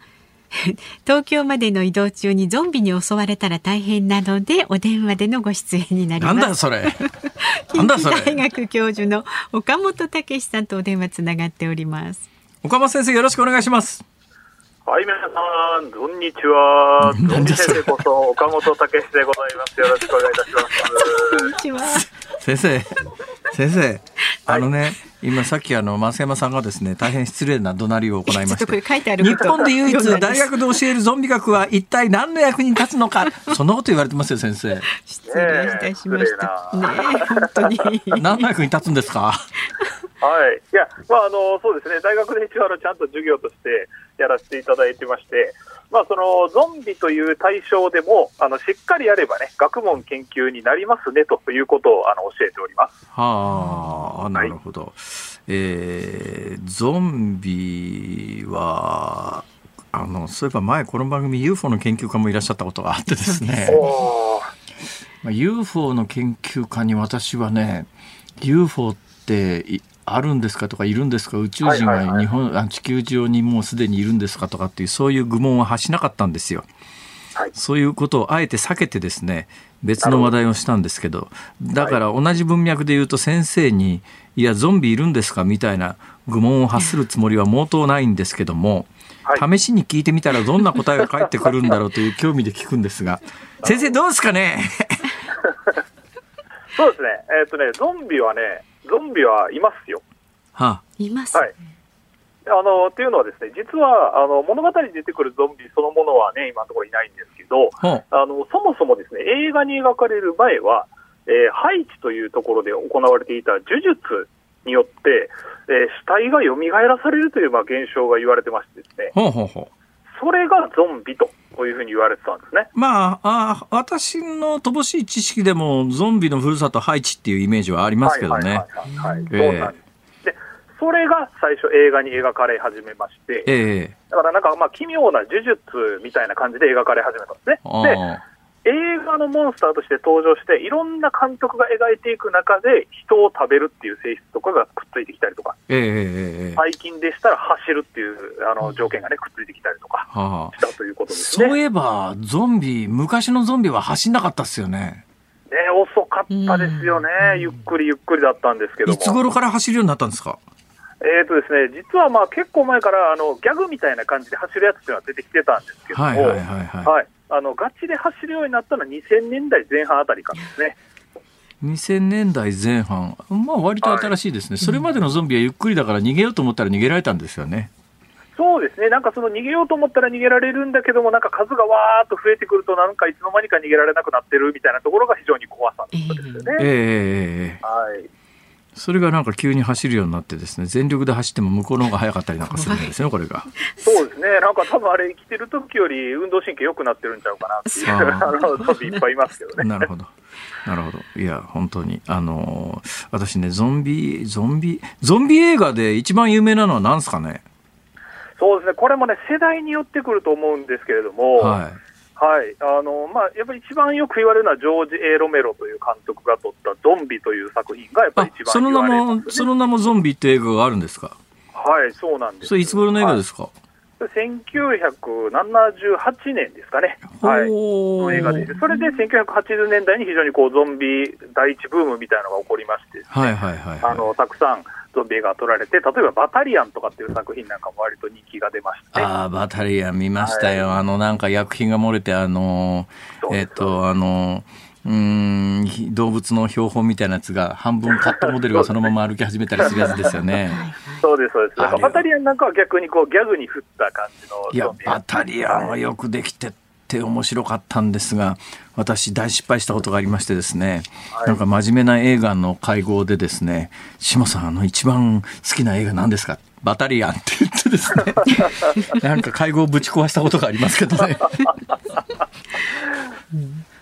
(laughs) 東京までの移動中にゾンビに襲われたら大変なのでお電話でのご出演になります。なんだそれ。(laughs) なんだそれ。大学教授の岡本武さんとお電話つながっております。岡本先生よろしくお願いします。はい、皆さん、こんにちは。ゾンビ先生こそ岡本武でございます。よろしくお願いいたします。(laughs) こんにちは。先生、先生、あのね、今さっきあの増山さんがですね大変失礼な怒鳴りを行いまして日本で唯一大学で教えるゾンビ学は一体何の役に立つのか (laughs) そんなこと言われてますよ先生。失礼いたしました。ね本当に。何の役に立つんですか？はい、いや、まあ、あの、そうですね、大学で一応、ちゃんと授業としてやらせていただいてまして。まあ、そのゾンビという対象でもあのしっかりやればね学問研究になりますねということをあの教えております。はあなるほど、はい、えー、ゾンビはあのそういえば前この番組 UFO の研究家もいらっしゃったことがあってですね。まあ、UFO の研究家に私はね UFO ってあるんですかとかいるんですか？宇宙人が日本、は地球上にもうすでにいるんですかとかっていうそういう愚問は発しなかったんですよ。はい、そういうことをあえて避けてですね別の話題をしたんですけどだから同じ文脈で言うと先生に「いやゾンビいるんですか?」みたいな愚問を発するつもりは毛頭ないんですけども、はい、試しに聞いてみたらどんな答えが返ってくるんだろうという (laughs) 興味で聞くんですが先生どうですかね？(laughs) そうですね。えー、っとねゾンビはねゾンビはいますよ。はあ、います、はい。あのっていうのはですね実はあの物語に出てくるゾンビそのものはね今のところいないんですけど、はあ、あのそもそもですね映画に描かれる前は、えー、ハイチというところで行われていた呪術によって、えー、死体が蘇らされるという、まあ、現象が言われてましてですね、ほうほうほうそれがゾンビとこういうふうに言われてたんですね。まあ、あ私の乏しい知識でも、ゾンビのふるさとハイチっていうイメージはありますけどね。はい、そうなんです。で、それが最初映画に描かれ始めまして、えー、だからなんかまあ奇妙な呪術みたいな感じで描かれ始めたんですね。で、映画のモンスターとして登場して、いろんな監督が描いていく中で、人を食べるっていう性質とかがくっついてきたりとか、えー、最近でしたら走るっていうあの条件がね、くっついてきたりとかしたということですね。そういえば、ゾンビ、昔のゾンビは走んなかったっすよね。ね、遅かったですよね、ゆっくりゆっくりだったんですけどいつ頃から走るようになったんですか？えーとですね、実はまあ結構前からあのギャグみたいな感じで走るやつっていうのは出てきてたんですけども、はいはいはい、はい。はいあのガチで走るようになったのは2000年代前半あたりからですね。2000年代前半、まあ割と新しいですね、はい、それまでのゾンビはゆっくりだから逃げようと思ったら逃げられたんですよね。そうですね、なんかその逃げようと思ったら逃げられるんだけども、なんか数がわーっと増えてくると、なんかいつの間にか逃げられなくなってるみたいなところが非常に怖さですよね。えー、えー、はいそれがなんか急に走るようになってですね全力で走っても向こうの方が速かったりなんかするんですよこれがそうですね。なんか多分あれ生きてる時より運動神経良くなってるんちゃうかなっていう。あのゾンビいっぱいいますけどね。なるほど。なるほど。いや本当に。あの私ねゾンビゾンビゾンビ映画で一番有名なのは何ですかね？そうですね。これもね世代によってくると思うんですけれども、はいはい。あのまあ、やっぱり一番よく言われるのは、ジョージ・エロメロという監督が撮ったゾンビという作品がやっぱり一番、ね、その名も、その名もゾンビって映画があるんですか？はい、そうなんです。それいつ頃の映画ですか、はい。1978年ですかね、はい、の映画で、それで1980年代に非常にこうゾンビ第一ブームみたいなのが起こりまして、はいはいはい、あのたくさんゾンビ映画が撮られて、例えばバタリアンとかっていう作品なんかも割と人気が出まして、ああ、バタリアン見ましたよ、はい、あのなんか薬品が漏れて、あのえっ、ー、と、あのうん動物の標本みたいなやつが半分カットモデルがそのまま歩き始めたりするやつですよね。(laughs) そうですそうです。バタリアンなんかは逆にこうギャグに振った感じのいやバタリアンはよくできてって面白かったんですが私大失敗したことがありましてですね、はい、なんか真面目な映画の会合でですね「志麻さんあの一番好きな映画何ですか?」バタリアンって言ってですね (laughs) なんか会合をぶち壊したことがありますけどね。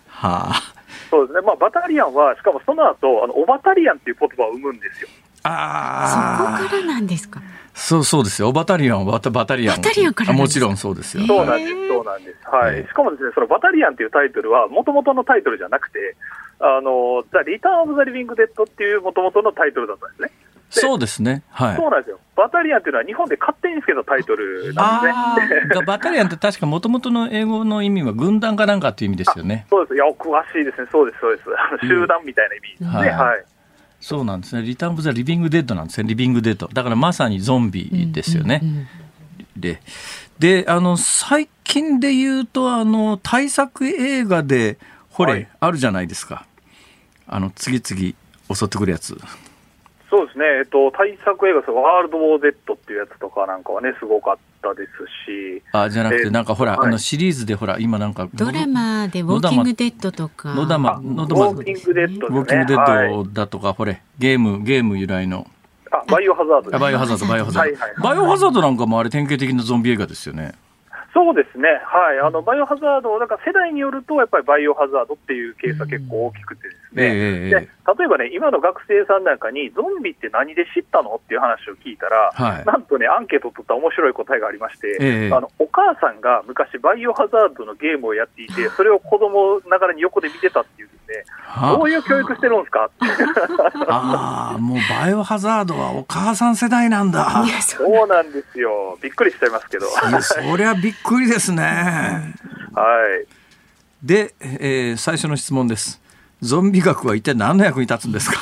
はあ。そうですね。まあ、バタリアンは、しかもその後、あの、オバタリアンっていう言葉を生むんですよ。ああ。そこからなんですか？そうそうですよ。バタリアンはバタリアン。バタリアンからもちろんそうですよ。そうなんです。そうなんです。はい。しかもですね、そのバタリアンっていうタイトルは、もともとのタイトルじゃなくて、あの、ザ・リターン・オブ・ザ・リビング・デッドっていうもともとのタイトルだったんですね。そうですね。はい。そうなんですよ。バタリアンっていうのは日本で勝手につけたタイトルなんですね。バタリアンって確かもともとの英語の意味は軍団かなんかっていう意味ですよね。そうです。いや、詳しいですね。そうです、そうです。集団みたいな意味ですね。うん、はい、はいそうなんですね。リターン・オブ・ザ・リビング・デッドなんですね。リビング・デッド。だからまさにゾンビですよね。うんうんうん、で、で、あの、最近で言うと、あの、大作映画で、ほれ、はい、あるじゃないですか。あの、次々襲ってくるやつ。そうですね、えっと、大作映画、ワールド・ウォー・ゼットっていうやつとかなんかはね、すごかったですし。あ、じゃなくて、なんかほら、はい、あのシリーズでほら、今なんか。ドラマでウォーキング・デッドとか。野玉、野玉。ウォーキング・デッド、ね、ウォーキング・デッドだとか、はい、ほれ、ゲーム、ゲーム由来の。あ、バイオハザード、バイオハザード、バイオハザード。バイオハザードなんかもあれ典型的なゾンビ映画ですよね。そうですね、はい、あのバイオハザード、だから世代によると、やっぱりバイオハザードっていうケースは結構大きくてですね、えー、で例えばね、今の学生さんなんかに、ゾンビって何で知ったのっていう話を聞いたら、はい、なんとね、アンケート取った面白い答えがありまして、えー、あのお母さんが昔、バイオハザードのゲームをやっていて、それを子供ながらに横で見てたっていうですね、どういう教育してるんですか？(laughs) ああ、もうバイオハザードはお母さん世代なんだ。(laughs) そうなんですよ、びっくりしちゃいますけど。そりゃびっくりですね。はい。で、えー、最初の質問です。ゾンビ学は一体何の役に立つんですか？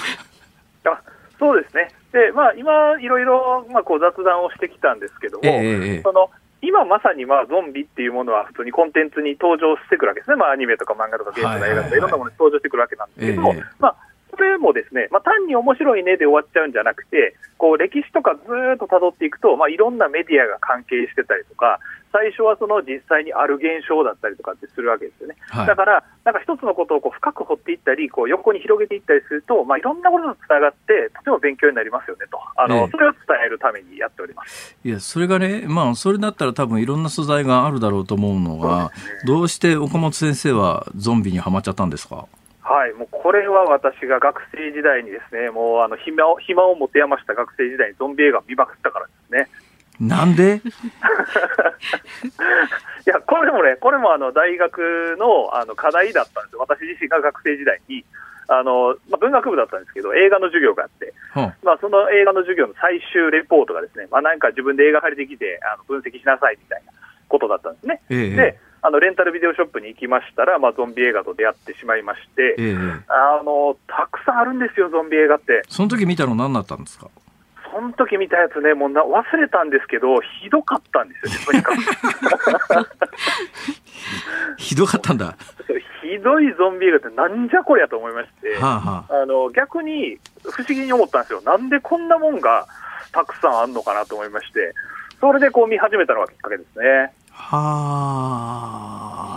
あそうですね。で、まあ、今、いろいろ、まあ、こう雑談をしてきたんですけども、えー、その、今まさにまあゾンビっていうものは普通にコンテンツに登場してくるわけですね、まあ、アニメとか漫画とかゲームとか映画とかいろんなものに登場してくるわけなんですけど、えー、まあ、それもですね、まあ、単に面白いねで終わっちゃうんじゃなくて、こう歴史とかずっと辿っていくと、まあ、いろんなメディアが関係してたりとか、最初はその実際にある現象だったりとかってするわけですよね。はい、だから、なんか一つのことをこう深く掘っていったり、こう横に広げていったりすると、まあ、いろんなこととつながって、とても勉強になりますよねと、あの、ええ、それを伝えるためにやっております。いや、それがね、まあ、それだったら多分いろんな素材があるだろうと思うのが、ね、どうして岡本先生はゾンビにはまっちゃったんですか？はい、もうこれは私が学生時代にですね、もうあの暇を暇を持て余した学生時代にゾンビ映画を見まくったからですね。なんで？(laughs) いや、これもね、これもあの大学のあの課題だったんですよ、私自身が学生時代に。あのまあ、文学部だったんですけど、映画の授業があって、まあ、その映画の授業の最終レポートがですね、まあ、なんか自分で映画借りてきてあの分析しなさいみたいなことだったんですね。ええ、であのレンタルビデオショップに行きましたら、まあ、ゾンビ映画と出会ってしまいまして、えあのたくさんあるんですよ、ゾンビ映画って。その時見たの何だったんですか？その時見たやつね、もうな忘れたんですけど、ひどかったんですよね、とにかく。(laughs) ひどかったんだ。ひどいゾンビ映画ってなんじゃこりゃと思いまして、はあはあ、あの逆に不思議に思ったんですよ。なんでこんなもんがたくさんあんのかなと思いまして、それでこう見始めたのがきっかけですね。は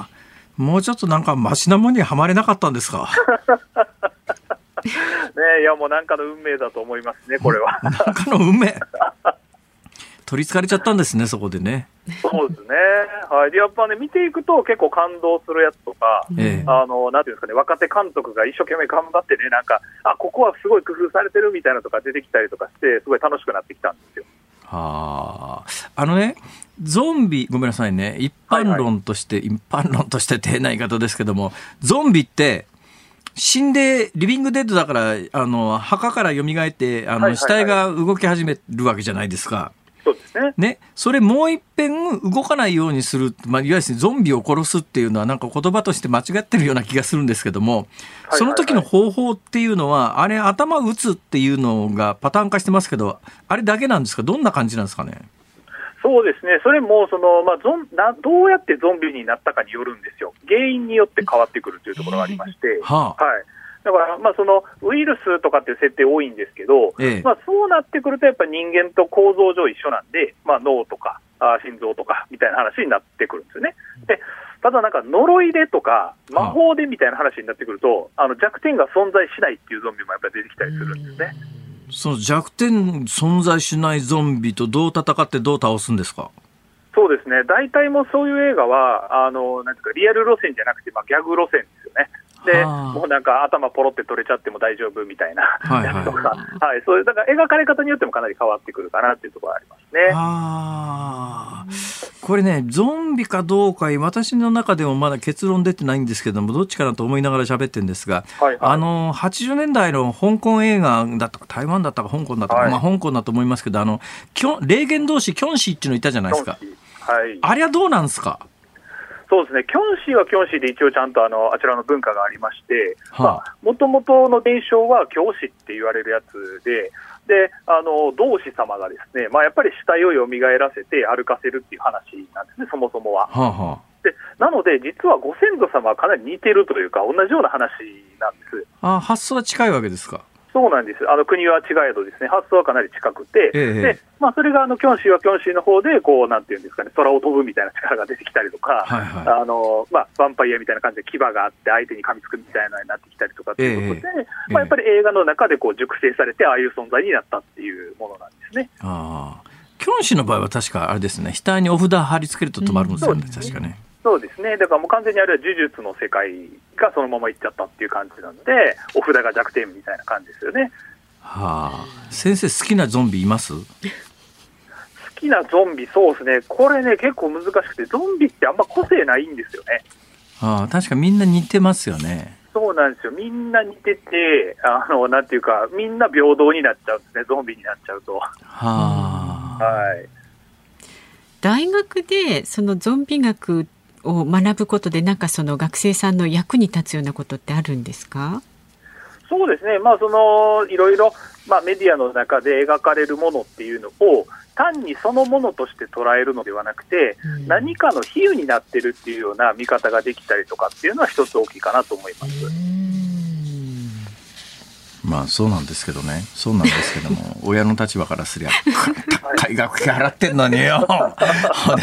あ。もうちょっとなんかマシなもんにはまれなかったんですか？(laughs) ねいやもうなんかの運命だと思いますね、これは。(laughs) なんかの運命取りつかれちゃったんですね、そこでね。そうですね。はい。で、やっぱね、見ていくと結構感動するやつとか、ええ、あの、なんていうんですかね、若手監督が一生懸命頑張ってね、なんか、あ、ここはすごい工夫されてるみたいなとか出てきたりとかして、すごい楽しくなってきたんですよ。はあ。あのね、ゾンビ、ごめんなさいね、一般論として、はいはい、一般論として丁寧な言い方ですけども、ゾンビって、死んで、リビングデッドだから、あの、墓から蘇って、あの、死体が動き始めるわけじゃないですか。そうですね。ね。それもう一遍動かないようにする、まあ、いわゆるゾンビを殺すっていうのはなんか言葉として間違ってるような気がするんですけども、その時の方法っていうのは、あれ頭打つっていうのがパターン化してますけど、あれだけなんですか？どんな感じなんですかね？そうですね、それもその、まあ、ゾンなどうやってゾンビになったかによるんですよ、原因によって変わってくるというところがありまして、はあ、はい、だから、まあ、そのウイルスとかっていう設定多いんですけど、ええ、まあ、そうなってくると、やっぱり人間と構造上一緒なんで、まあ、脳とかあ心臓とかみたいな話になってくるんですよね。でただなんか呪いでとか魔法でみたいな話になってくると、あの弱点が存在しないっていうゾンビもやっぱり出てきたりするんですね。その弱点存在しないゾンビとどう戦ってどう倒すんですか？そうですね、大体もそういう映画は、あのなんていうか、リアル路線じゃなくて、まあ、ギャグ路線ですよね。で、もうなんか頭ポロって取れちゃっても大丈夫みたいな。やつとか、はいはい、そういう、だから描かれ方によってもかなり変わってくるかなっていうところはありますね。あこれね、ゾンビかどうか、私の中でもまだ結論出てないんですけども、どっちかなと思いながら喋ってるんですが、はいはい、あの、80年代の香港映画だったか、台湾だったか、香港だったか、はい、まあ香港だと思いますけど、あの、霊言同士、キョンシーっていうのいたじゃないですか。はい。あれはどうなんですか？そうですね、キョンシーはキョンシーで一応ちゃんとあのあちらの文化がありまして、もともとの伝承は教師って言われるやつで、であの同志様がですね、まあ、やっぱり死体を蘇らせて歩かせるっていう話なんですね、そもそもは。はあはあ、でなので、実はご先祖様はかなり似てるというか、同じような話なんです。あ発想は近いわけですか。そうなんです、あの国は違えど、ですね発想はかなり近くて、ええ、でまあ、それがあのキョンシーはキョンシーの方でこうなんていうんですかね、空を飛ぶみたいな力が出てきたりとか、はいはい、あのまあ、ヴァンパイアみたいな感じで牙があって、相手に噛みつくみたいなになってきたりとかということで、え、まあ、やっぱり映画の中でこう熟成されて、ああいう存在になったっていうものなんですね。あキョンシーの場合は確かあれですね、額にお札貼り付けると止まるんですよね、うん、確かね。そうですね、だからもう完全にあれは呪術の世界がそのままいっちゃったっていう感じなので、お札が弱点みたいな感じですよね。はあ、先生、好きなゾンビいます？好きなゾンビ、そうですね、これね、結構難しくて、ゾンビってあんま個性ないんですよね。ああ、確かみんな似てますよね。そうなんですよ、みんな似てて、あのなんていうか、みんな平等になっちゃうんですね、ゾンビになっちゃうと。はあ。はい。大学でそのゾンビ学を学ぶことで、なんかその学生さんの役に立つようなことってあるんですか？そうですね、まあ、そのいろいろ、まあ、メディアの中で描かれるものっていうのを、単にそのものとして捉えるのではなくて、うん、何かの比喩になってるっていうような見方ができたりとかっていうのは、一つ大きいかなと思います。まあそうなんですけどね、そうなんですけども、(laughs) 親の立場からすりゃ、高い学費払ってんのによ。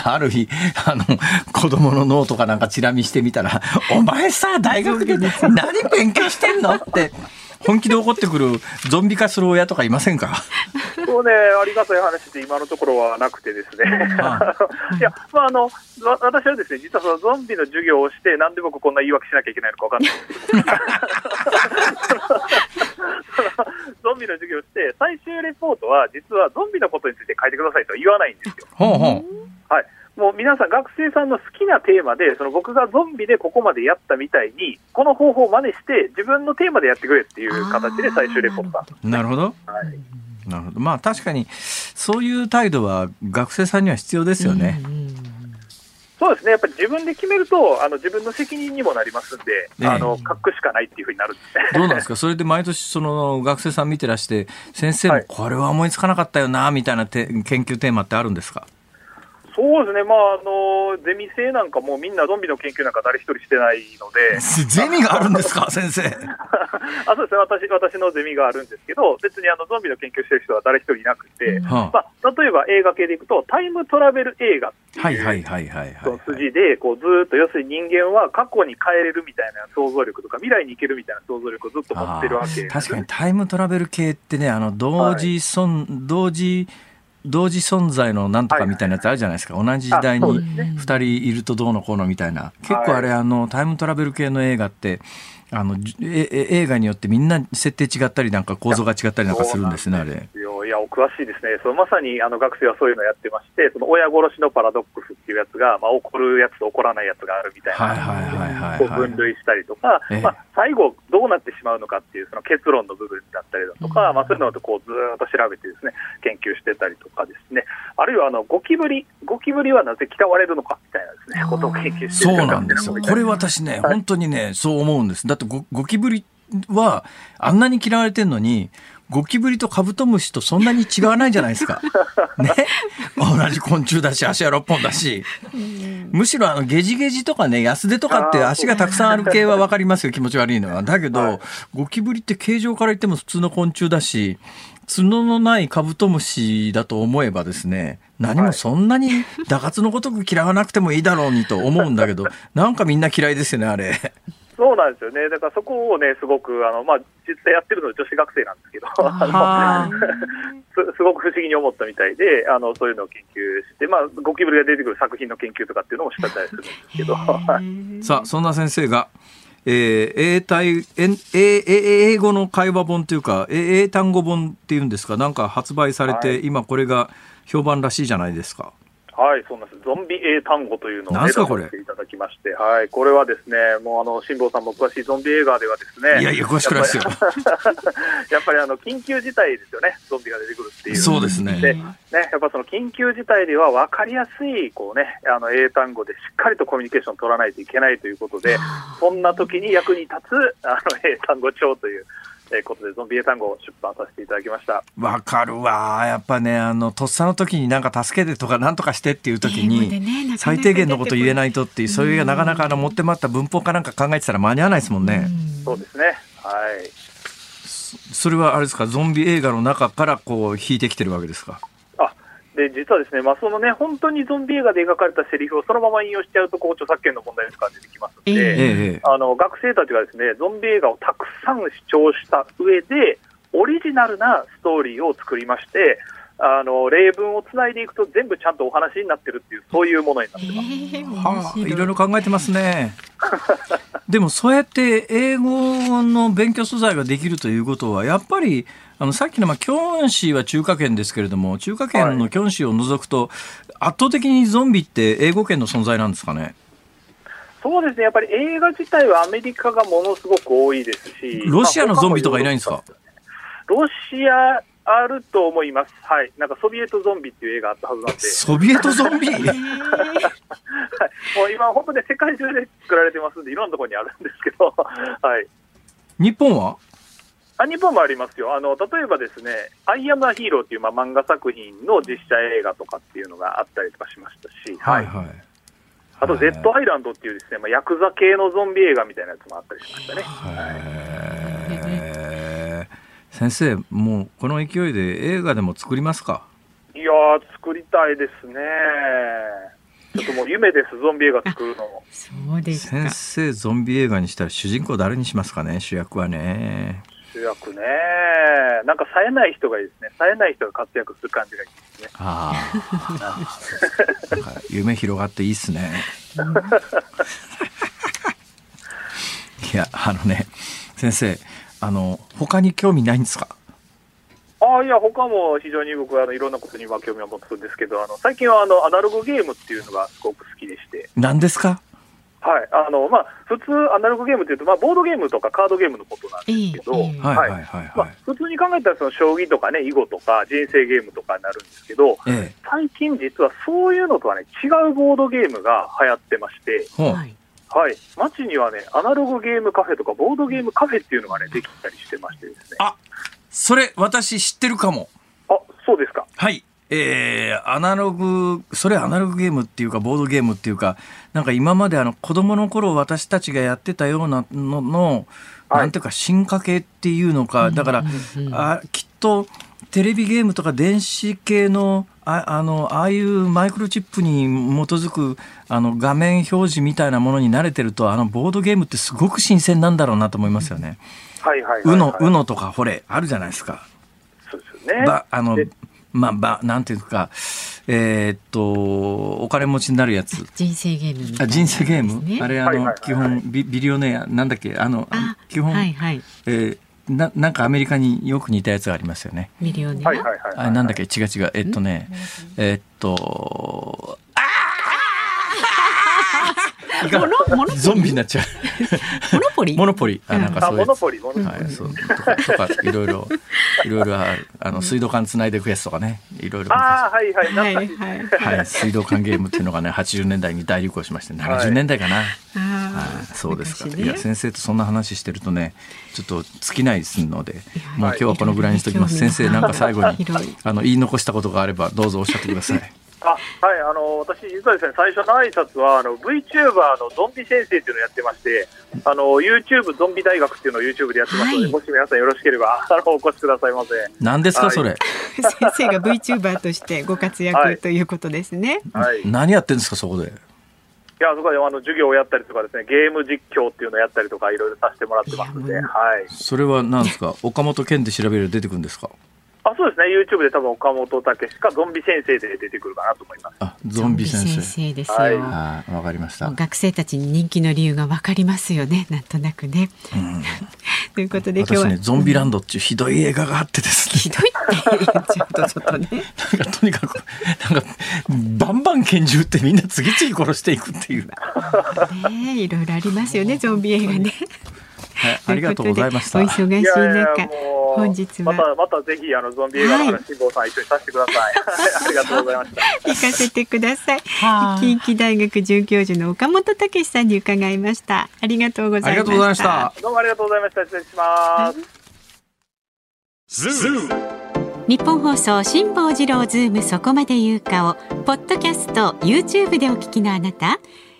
ある日、あの、子供のノートかなんかチラ見してみたら、お前さ、大学で何勉強してんのって。本気で怒ってくるゾンビ化する親とかいませんか？そうね、ありがたい話って今のところはなくてですね。(laughs) いや、まあ、あの、私はですね、実はそのゾンビの授業をして、なんで僕こんな言い訳しなきゃいけないのか分かんないんですけど、(laughs) ゾンビの授業をして、最終レポートは、実はゾンビのことについて書いてくださいとは言わないんですよ。ほうほうはい。もう皆さん、学生さんの好きなテーマで、その僕がゾンビでここまでやったみたいに、この方法を真似して、自分のテーマでやってくれっていう形で最終レポートな、ね、なるほど。はい。なるほど。まあ確かに、そういう態度は学生さんには必要ですよね。うんうんそうですね、やっぱり自分で決めると、あの自分の責任にもなりますんで、ね、あの書くしかないっていうふうになるんですね。どうなんですか、それで毎年、その学生さん見てらして、先生もこれは思いつかなかったよなみたいなて研究テーマってあるんですか？そうですね、まあ、あのゼミ生なんかもみんなゾンビの研究なんか誰一人してないので。ゼミがあるんですか、(laughs) 先生。あそうですね。私、私のゼミがあるんですけど、別にあのゾンビの研究してる人は誰一人いなくて、まあ、例えば映画系でいくと、タイムトラベル映画っていう筋で、こうずっと要するに人間は過去に帰れるみたいな想像力とか、未来に行けるみたいな想像力をずっと持ってるわけ確かにタイムトラベル系ってね、あの同時損、はい、同時同時存在のなんとかみたいなやつあるじゃないですか、同じ時代に2人いるとどうのこうのみたいな、結構あれ、あのタイムトラベル系の映画って、あのえ映画によってみんな設定違ったり、なんか構造が違ったりなんかするんですね、あれ。いや、お詳しいですね、そのまさにあの学生はそういうのやってまして、その親殺しのパラドックスっていうやつが、まあ、起こるやつと起こらないやつがあるみたいな、分類したりとか、ええ、まあ、最後、どうなってしまうのかっていう、その結論の部分だったりだとか、うん、まあ、そういうのをこうずっと調べてですね、研究してたりとかですね、あるいはあのゴキブリ、ゴキブリはなぜ嫌われるのかみたいなですね、ことを研究してそうなんですよ。これ私ね、本当にね、そう思うんです。だってゴゴキブリはあんなに嫌われてるのに、ゴキブリとカブトムシとそんなに違わないじゃないですか。ね。同じ昆虫だし、足は6本だし。むしろあの、ゲジゲジとかね、ヤスデとかって足がたくさんある系はわかりますよ、気持ち悪いのは。だけど、はい、ゴキブリって形状から言っても普通の昆虫だし、角のないカブトムシだと思えばですね、何もそんなに打活のごとく嫌わなくてもいいだろうにと思うんだけど、なんかみんな嫌いですよね、あれ。そうなんですよね、だからそこをね、すごく、あのまあ、実際やってるのは女子学生なんですけど、(laughs) すすごく不思議に思ったみたいで、あのそういうのを研究して、まあ、ゴキブリが出てくる作品の研究とかっていうのもしてたりするんですけど。(laughs) さあ、そんな先生がえー、英体英英語の会話本というか英単語本っていうんですか？なんか発売されて、はい、今これが評判らしいじゃないですか。はい、そうなんです。ゾンビ英単語というのを選ばせていただきまして、はい、これはですね、もうあの辛坊さんも詳しいゾンビ映画ではですね、いやいや詳しくないですよ。やっぱり (laughs) あの緊急事態ですよね、ゾンビが出てくるっていう。そうですね。で、ね、やっぱその緊急事態では分かりやすいこうね、あの英単語でしっかりとコミュニケーション取らないといけないということで、そんな時に役に立つあの英単語帳という。えー、ことで、ゾンビ英単語を出版させていただきました。わかるわ。やっぱね、あの、とっさの時になんか助けてとか、なんとかしてっていう時に、ね、最低限のこと言えないとっていう、そういうなかなかあの持ってまった文法かなんか考えてたら間に合わないですもんね。うそうですね。はい。それはあれですか、ゾンビ映画の中からこう引いてきてるわけですか？で実はですね、まあ、そのね、本当にゾンビ映画で描かれたセリフをそのまま引用しちゃうと、こう著作権の問題とか出てきますので、えー、あの学生たちがですね、ゾンビ映画をたくさん視聴した上で、オリジナルなストーリーを作りまして、あの例文をつないでいくと全部ちゃんとお話になってるっていうそういうものになってます。えー、はあ、いろいろ考えてますね。(laughs) でもそうやって英語の勉強素材ができるということはやっぱりあのさっきの、まあ、キョン市は中華圏ですけれども、中華圏のキョン市を除くと、圧倒的にゾンビって英語圏の存在なんですかね？そうですね、やっぱり映画自体はアメリカがものすごく多いですし、ロシアのゾンビとかいないんですか、ロシアあると思います、はい、なんかソビエトゾンビっていう映画あったはずなんで、ソビエトゾンビ？(laughs) はい、もう今、本当に世界中で作られてますんで、いろんなところにあるんですけど、(laughs) はい、日本は？あ日本もありますよ。あの、例えばですね、アイアム・ア・ヒーローっていう、まあ、漫画作品の実写映画とかっていうのがあったりとかしましたし、はいはい、あと、Z アイランドっていうですね、まあ、ヤクザ系のゾンビ映画みたいなやつもあったりしましたね。はい、先生、もうこの勢いで映画でも作りますか？いや作りたいですね。ちょっともう夢です、ゾンビ映画作るのそうです先生、ゾンビ映画にしたら主人公誰にしますかね、主役はね。主役ね、なんか冴えない人がいいですね、冴えない人が活躍する感じがいいですね。ああ、(laughs) なんか夢広がっていいっすね。いや、あのね、先生、あの、他に興味ないんですか？あいや、他も非常に僕はあのいろんなことには興味を持つんですけど、あの最近はあのアナログゲームっていうのがすごく好きでして。何ですか？はい。あのまあ、普通、アナログゲームっていうと、まあ、ボードゲームとかカードゲームのことなんですけど、普通に考えたらその将棋とかね、囲碁とか人生ゲームとかになるんですけど、ええ、最近、実はそういうのとはね、違うボードゲームが流行ってまして、はい、はい、街にはね、アナログゲームカフェとか、ボードゲームカフェっていうのがね、できたりしてましてですね。あそれ、私知ってるかも。あそうですか。はい。えー、アナログ、それアナログゲームっていうか、ボードゲームっていうか、なんか今まであの子供の頃私たちがやってたようなのの、はい、なんていうか進化系っていうのか、だから、あきっとテレビゲームとか電子系のああのああいうマイクロチップに基づくあの画面表示みたいなものに慣れてるとあのボードゲームってすごく新鮮なんだろうなと思いますよね。はいはい、はい、うの、うのとか、ほれ、あるじゃないですか。そうですよね。ば、あの、まあ、ば、なんていうか、えー、っと、お金持ちになるやつ。人生ゲーム、ね、あ、人生ゲーム？あれ、あの、基本ビ、ビリオネア、なんだっけ、あの、あ基本、はいはい、えー、ななんかアメリカによく似たやつがありますよね。ミリオネア、はいはいはい、あなんだっけ？違う違う。えっとねえっとゾンビになっちゃう。モノポリ？モノポリ。あ、なんかそういう。モノポリ、モノポリ。はい、そう。とか、とかいろいろ、いろいろある。あの、水道管つないでいくやつとかね。いろいろ。ああ、はいはい。はいはい。はい。水道管ゲームっていうのがね、80年代に大流行しまして、70年代かな。はい。そうですか。いや、先生とそんな話してるとね、ちょっと尽きないですので、もう今日はこのぐらいにしときます。先生、なんか最後に、(laughs) あの、言い残したことがあれば、どうぞおっしゃってください。あはい、あの私、実はですね最初の挨拶はあの VTuber のゾンビ先生っていうのをやってましてあの YouTube ゾンビ大学っていうのを YouTube でやってますので、はい、もし皆さんよろしければあのお越しくださいませ。何ですか、はい、それ。(laughs) 先生が VTuber としてご活躍ということですね。はい、何やってんですかそこで。いやそこであの授業をやったりとかですねゲーム実況っていうのをやったりとかいろいろさせてもらってますので、はい、それは何ですか？(laughs) 岡本健で調べる出てくるんですか？あそうですね、YouTube で多分岡本武かゾンビ先生で出てくるかなと思います。あゾンビ先生。先生ですよ。はい、わかりました。学生たちに人気の理由がわかりますよね、なんとなくね。うん、(laughs) ということで今日は、ね、ゾンビランドっていうひどい映画があってですね。ひどいって言っちゃうとちょっとね。(laughs) なんかとにかくなんかバンバン拳銃ってみんな次々殺していくっていう。(laughs) ねいろいろありますよねゾンビ映画ね。はい、ありがとうございました。お忙しい中、本日はまたまたぜひあのゾンビ映画の話、辛坊さん一緒にさせてください。(laughs) ありがとうございました。聞かせてください。近畿大学准教授の岡本武さんに伺いました。ありがとうございました。どうもありがとうございました。失礼します。日本放送辛坊治郎ズームそこまで言うかをポッドキャスト YouTube でお聞きのあなた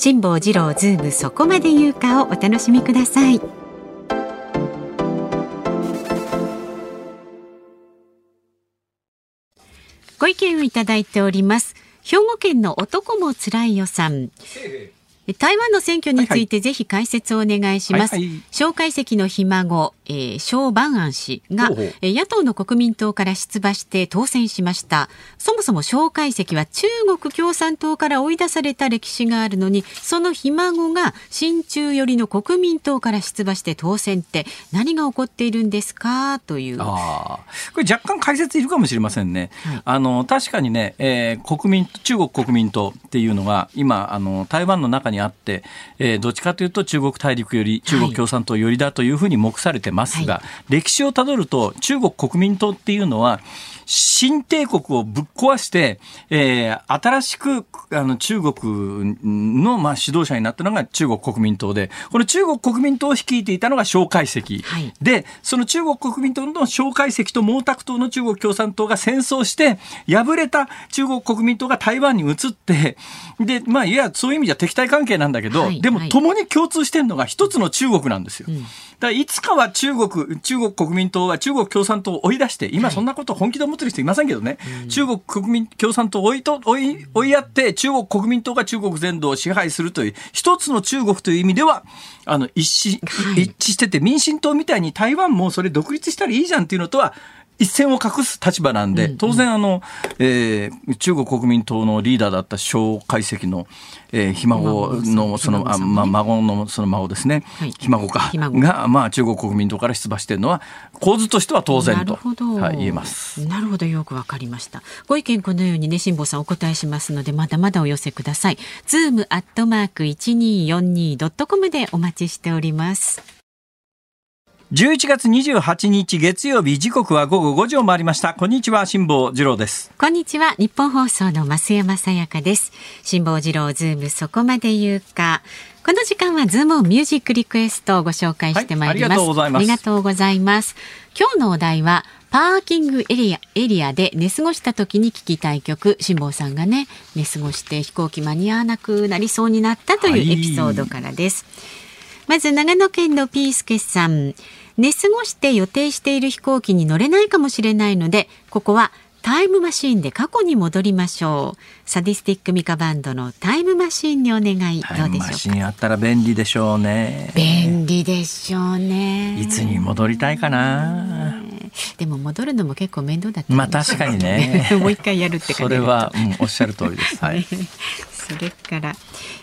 辛坊治郎ズームそこまで言うかをお楽しみください。ご意見をいただいております。兵庫県の男もつらいよさん。台湾の選挙についてぜひ解説をお願いします。蒋介石のひ孫、えー、蒋万安氏がえ野党の国民党から出馬して当選しました。そもそも蒋介石は中国共産党から追い出された歴史があるのに、そのひ孫が親中寄りの国民党から出馬して当選って何が起こっているんですか？という。あこれ若干解説いるかもしれませんね。はい、あの確かにね、えー、国民中国国民党っていうのが今あの台湾の中ににあって、えー、どっちかというと中国大陸より中国共産党よりだというふうに目されてますが、はい、歴史をたどると中国国民党っていうのは新帝国をぶっ壊して、えー、新しくあの中国の、まあ、指導者になったのが中国国民党で、この中国国民党を率いていたのが蒋介石、はい、で、その中国国民党の蒋介石と毛沢東の中国共産党が戦争して、敗れた中国国民党が台湾に移って、で、まあ、いや、そういう意味じゃ敵対関係なんだけど、はい、でも、共に共通してるのが一つの中国なんですよ。うん。だいつかは中国、中国国民党は中国共産党を追い出して、今そんなこと本気で思ってる人いませんけどね、はい、中国国民共産党を追いと追い追いやって、中国国民党が中国全土を支配するという、一つの中国という意味では、あの一致一致してて、民進党みたいに台湾もそれ独立したらいいじゃんっていうのとは、一線を隠す立場なんで、当然あの、えー、中国国民党のリーダーだった蒋介石の、えー、ひ孫のその、あまあ、孫のその孫ですね、はい、ひ孫か。が、まあ、中国国民党から出馬しているのは構図としては当然と、はい、言えます。なるほど。よくわかりました。ご意見このようにね辛坊さんお答えしますのでまだまだお寄せください。ズームアットマーク一二四二ドットコムでお待ちしております11月28日月曜日時刻は午後5時を回りました。こんにちは辛坊治郎です。こんにちはニッポン放送の増山さやかです。辛坊治郎ズームそこまで言うか。この時間はズームミュージックリクエストをご紹介してまいります、はい、ありがとうございます。ありがとうございます。今日のお題はパーキングエリアエリアで寝過ごした時に聞きたい曲。辛坊さんがね寝過ごして飛行機間に合わなくなりそうになったというエピソードからです、はいまず長野県のピースケさん。寝過ごして予定している飛行機に乗れないかもしれないのでここはタイムマシーンで過去に戻りましょう。サディスティックミカバンドのタイムマシーンにお願い。どうでしょうマシーンあったら便利でしょうね。便利でしょうね。いつに戻りたいかな？でも戻るのも結構面倒だった、まあ確かにね。(laughs) もう一回やるってそれは、うん、おっしゃる通りです、はい、(laughs) それから、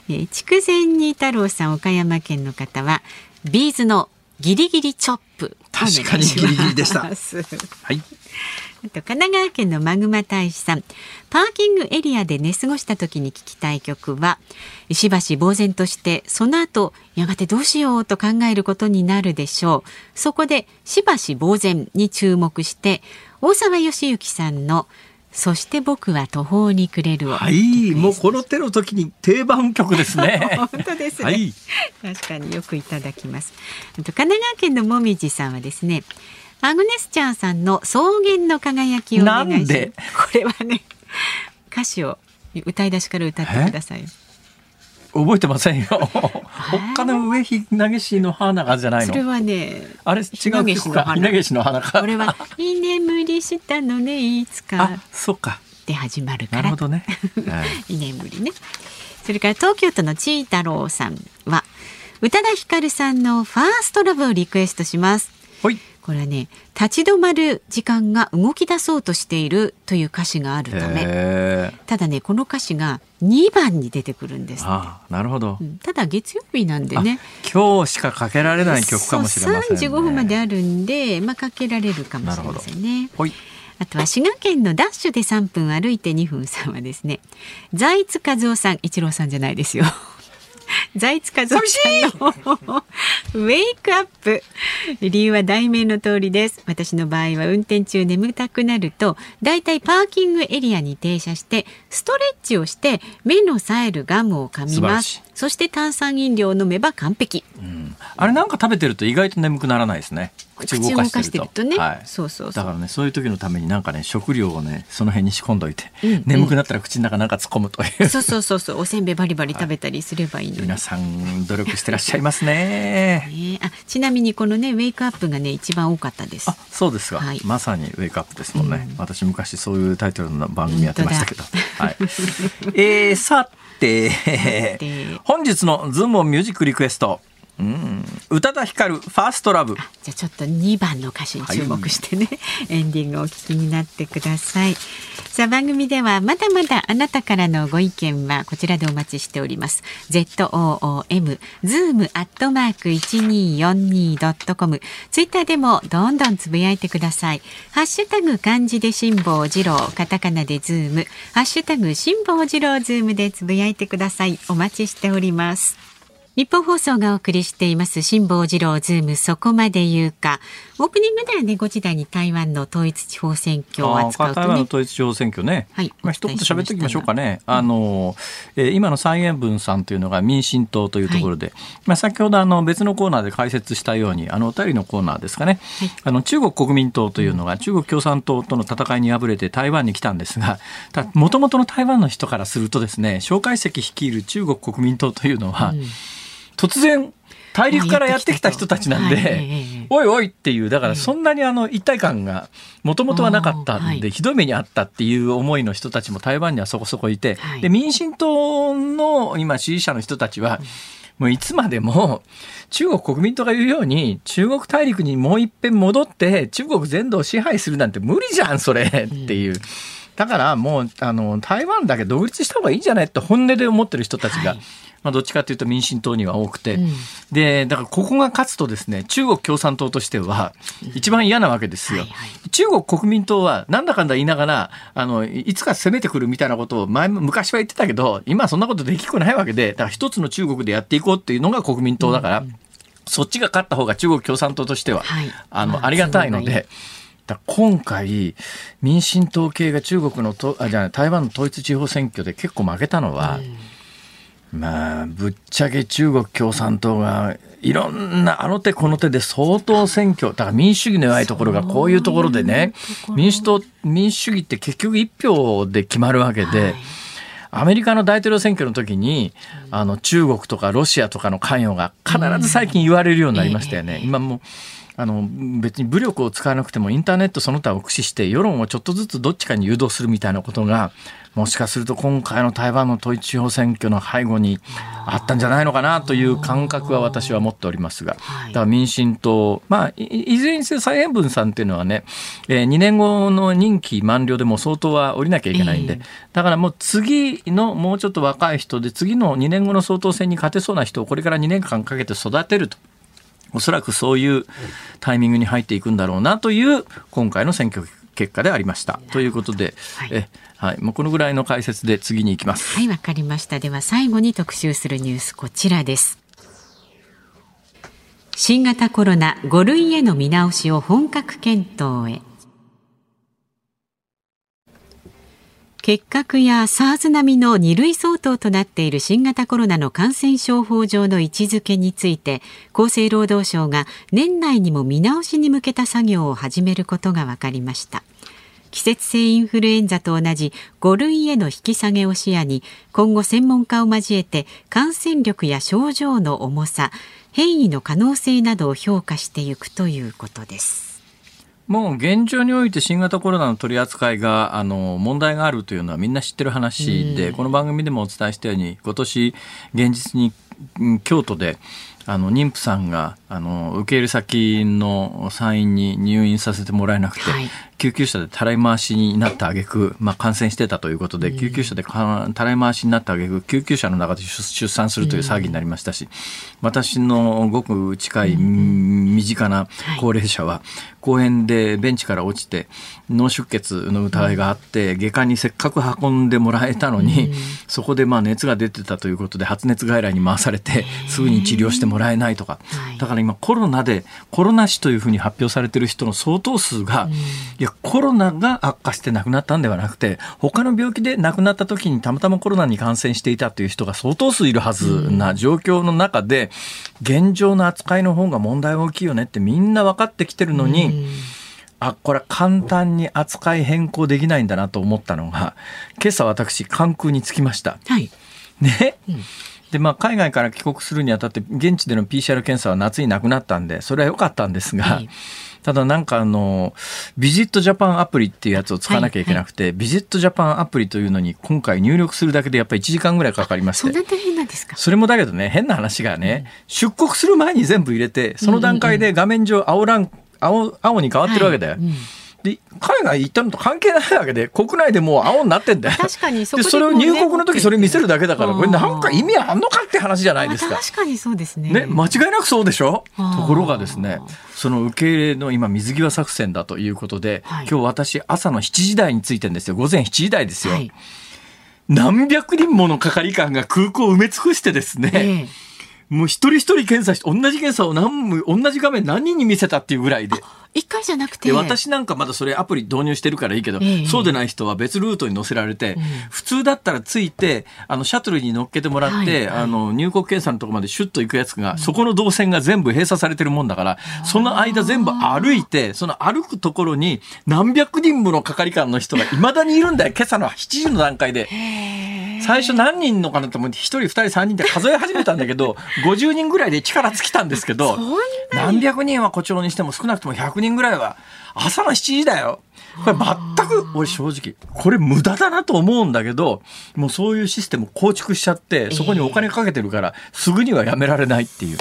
えー、筑前に太郎さん岡山県の方は B'z のギリギリチョップ。確かにギリギリでした。(laughs) はい。神奈川県のマグマ大使さん。パーキングエリアで寝過ごした時に聞きたい曲はしばし呆然としてその後やがてどうしようと考えることになるでしょう。そこでしばし呆然に注目して大沢義行さんのそして僕は途方に暮れるはい、もうこの手の時に定番曲ですね。(laughs) 本当ですね、はい、確かによくいただきます。神奈川県のもみじさんはですね、アグネスちゃんさんの草原の輝きをお願いしこれはね、歌詞を歌い出しから歌ってください。覚えてませんよ。(laughs) 他の上ひなげしの花がじゃないの？それはね、あれ違う曲か。ひなげしの花か。これは居眠りしたのねいつか。あ、そっか。で始まるから。なるほどね。(laughs) 居眠りね。それから東京都のちい太郎さんは宇多田ヒカルさんのファーストラブをリクエストします。はい。これはね立ち止まる時間が動き出そうとしているという歌詞があるため。ただねこの歌詞が2番に出てくるんです、ね、あなるほど、うん、ただ月曜日なんでね。今日しかかけられない曲かもしれません、ね、3時5分まであるんでまあかけられるかもしれませんね。あとは滋賀県のダッシュで3分歩いて2分さんはですね財津和夫さん一郎さんじゃないですよ財津和夫さんのウェイクアップ。理由は題名の通りです。私の場合は運転中眠たくなるとだいたいパーキングエリアに停車してストレッチをして目の冴えるガムを噛みます。そして炭酸飲料を飲めば完璧、うん、あれなんか食べてると意外と眠くならないですね口動かしてると。ね、はい、そうそうだからねそういう時のためになんかね食料をねその辺に仕込んどいて、うん、眠くなったら口の中なんか突っ込むという、そうそうそうそう。おせんべいバリバリ食べたりすればいいの、はい、皆さん努力してらっしゃいますね。(laughs) ねあちなみにこのねウェイクアップがね一番多かったです。あそうですか、はい、まさにウェイクアップですもんね、うん、私昔そういうタイトルの番組やってましたけど。はい、えー、さて (laughs) 本日のズームミュージックリクエストうん、宇多田ヒカルファーストラブ。じゃあちょっと2番の歌詞に注目してね、はい、エンディングをお聞きになってください。さあ番組ではまだまだあなたからのご意見はこちらでお待ちしております。ZOOM zoom アットマーク 1242.com ツイッターでもどんどんつぶやいてください。ハッシュタグ漢字で辛坊治郎カタカナでズーム。ハッシュタグ辛坊治郎ズームでつぶやいてください。お待ちしております日本放送がお送りしています辛坊治郎ズームそこまで言うか。オープニングではね5時台に台湾の統一地方選挙を扱うと、ね、台湾の統一地方選挙ね、はい、まあ一言喋っておきましょうかね、あの、えー、今の蔡英文さんというのが民進党というところで、はい、まあ先ほどあの別のコーナーで解説したようにあのお便りのコーナーですかね、はい、あの中国国民党というのが中国共産党との戦いに敗れて台湾に来たんですがもともとの台湾の人からするとですね蒋介石率いる中国国民党というのは、うん突然大陸からやってきた人たちなんで、おいおいっていう、だからそんなにあの一体感がもともとはなかったんで、ひどい目にあったっていう思いの人たちも台湾にはそこそこいて、で民進党の今支持者の人たちは、もういつまでも中国国民党が言うように中国大陸にもう一遍戻って中国全土を支配するなんて無理じゃんそれっていう。だからもうあの台湾だけ独立した方がいいんじゃないって本音で思ってる人たちがまあ、どっちかというと民進党には多くて、うん、でだからここが勝つとですね中国共産党としては一番嫌なわけですよ。はいはい、中国国民党はなんだかんだ言いながらあのいつか攻めてくるみたいなことを前昔は言ってたけど今はそんなことできっこないわけでだから一つの中国でやっていこうっていうのが国民党だから、うん、そっちが勝った方が中国共産党としては、はい、あのありがたいので。だ今回民進党系が中国のとあじゃ台湾の統一地方選挙で結構負けたのは、うんまあ、ぶっちゃけ中国共産党がいろんなあの手この手で相当選挙だから民主主義の弱いところがこういうところでね民主党民主主義って結局一票で決まるわけで。はいアメリカの大統領選挙の時に、あの中国とかロシアとかの関与が必ず最近言われるようになりましたよね。今もあの別に武力を使わなくてもインターネットその他を駆使して世論をちょっとずつどっちかに誘導するみたいなことがもしかすると今回の台湾の統一地方選挙の背後にあったんじゃないのかなという感覚は私は持っておりますが、だから民進党、まあ、いずれにせよ蔡英文さんっていうのはね、えー、2年後の任期満了でも相当は降りなきゃいけないんで、だからもう次のもうちょっと若い人で、次の2年後の総統選に勝てそうな人をこれから2年間かけて育てると。おそらくそういうタイミングに入っていくんだろうなという今回の選挙結果でありました。ということで、はい、えはい、もうこのぐらいの解説で次に行きます。はい、わかりました。では最後に特集するニュースこちらです。新型コロナ5類への見直しを本格検討へ。結核や SARS 並みの2類相当となっている新型コロナの感染症法上の位置づけについて厚生労働省が年内にも見直しに向けた作業を始めることが分かりました。季節性インフルエンザと同じ5類への引き下げを視野に今後専門家を交えて感染力や症状の重さ変異の可能性などを評価していくということです。もう現状において新型コロナの取り扱いがあの問題があるというのはみんな知ってる話で、この番組でもお伝えしたように今年現実に京都であの妊婦さんがあの受け入れ先の産院に入院させてもらえなくて、はい、救急車でたらい回しになった挙句、まあ、感染してたということで、救急車でたらい回しになった挙句救急車の中で出産するという騒ぎになりましたし、私のごく近い身近な高齢者は、公園でベンチから落ちて脳出血の疑いがあって、外科にせっかく運んでもらえたのに、そこでまあ熱が出てたということで発熱外来に回されてすぐに治療してもらえないとか、だから今コロナでコロナ死というふうに発表されている人の相当数が、いやコロナが悪化して亡くなったんではなくて他の病気で亡くなった時にたまたまコロナに感染していたという人が相当数いるはずな状況の中で現状の扱いの方が問題大きいよねってみんな分かってきてるのに。あこれ簡単に扱い変更できないんだなと思ったのが今朝私関空に着きました。はい、ね、うん。でまあ、海外から帰国するにあたって現地での PCR 検査は夏になくなったんでそれは良かったんですが、はい、ただなんかあのビジットジャパンアプリっていうやつを使わなきゃいけなくて、はいはい、ビジットジャパンアプリというのに今回入力するだけでやっぱり1時間ぐらいかかりましてそれもだけどね変な話がね、うん、出国する前に全部入れてその段階で画面上青ラン青青に変わってるわけだよ。はい。うんで海外行ったのと関係ないわけで国内でもう青になってんだよ。確かにそで、それを入国の時それ見せるだけだからこれなんか意味あんのかって話じゃないですか。確かにそうですね。ね間違いなくそうでしょ？ところがですねその受け入れの今水際作戦だということで、はい、今日私朝の7時台についてんですよ。午前7時台ですよ、はい、何百人もの係官が空港を埋め尽くしてですね、えーもう一人一人検査して、同じ検査を何、同じ画面何人に見せたっていうぐらいで。一回じゃなくて。私なんかまだそれアプリ導入してるからいいけど、えそうでない人は別ルートに乗せられて、うん、普通だったらついてあのシャトルに乗っけてもらって、はいはい、あの入国検査のところまでシュッと行くやつが、うん、そこの動線が全部閉鎖されてるもんだからその間全部歩いてその歩くところに何百人もの係官の人がいまだにいるんだよ。(laughs) 今朝の7時の段階で。最初何人のかなと思って1人2人3人で数え始めたんだけど50人ぐらいで力尽きたんですけど何百人は誇張にしても少なくとも100人ぐらいは朝の7時だよ。これ全く俺正直これ無駄だなと思うんだけどもうそういうシステム構築しちゃってそこにお金かけてるからすぐにはやめられないっていう。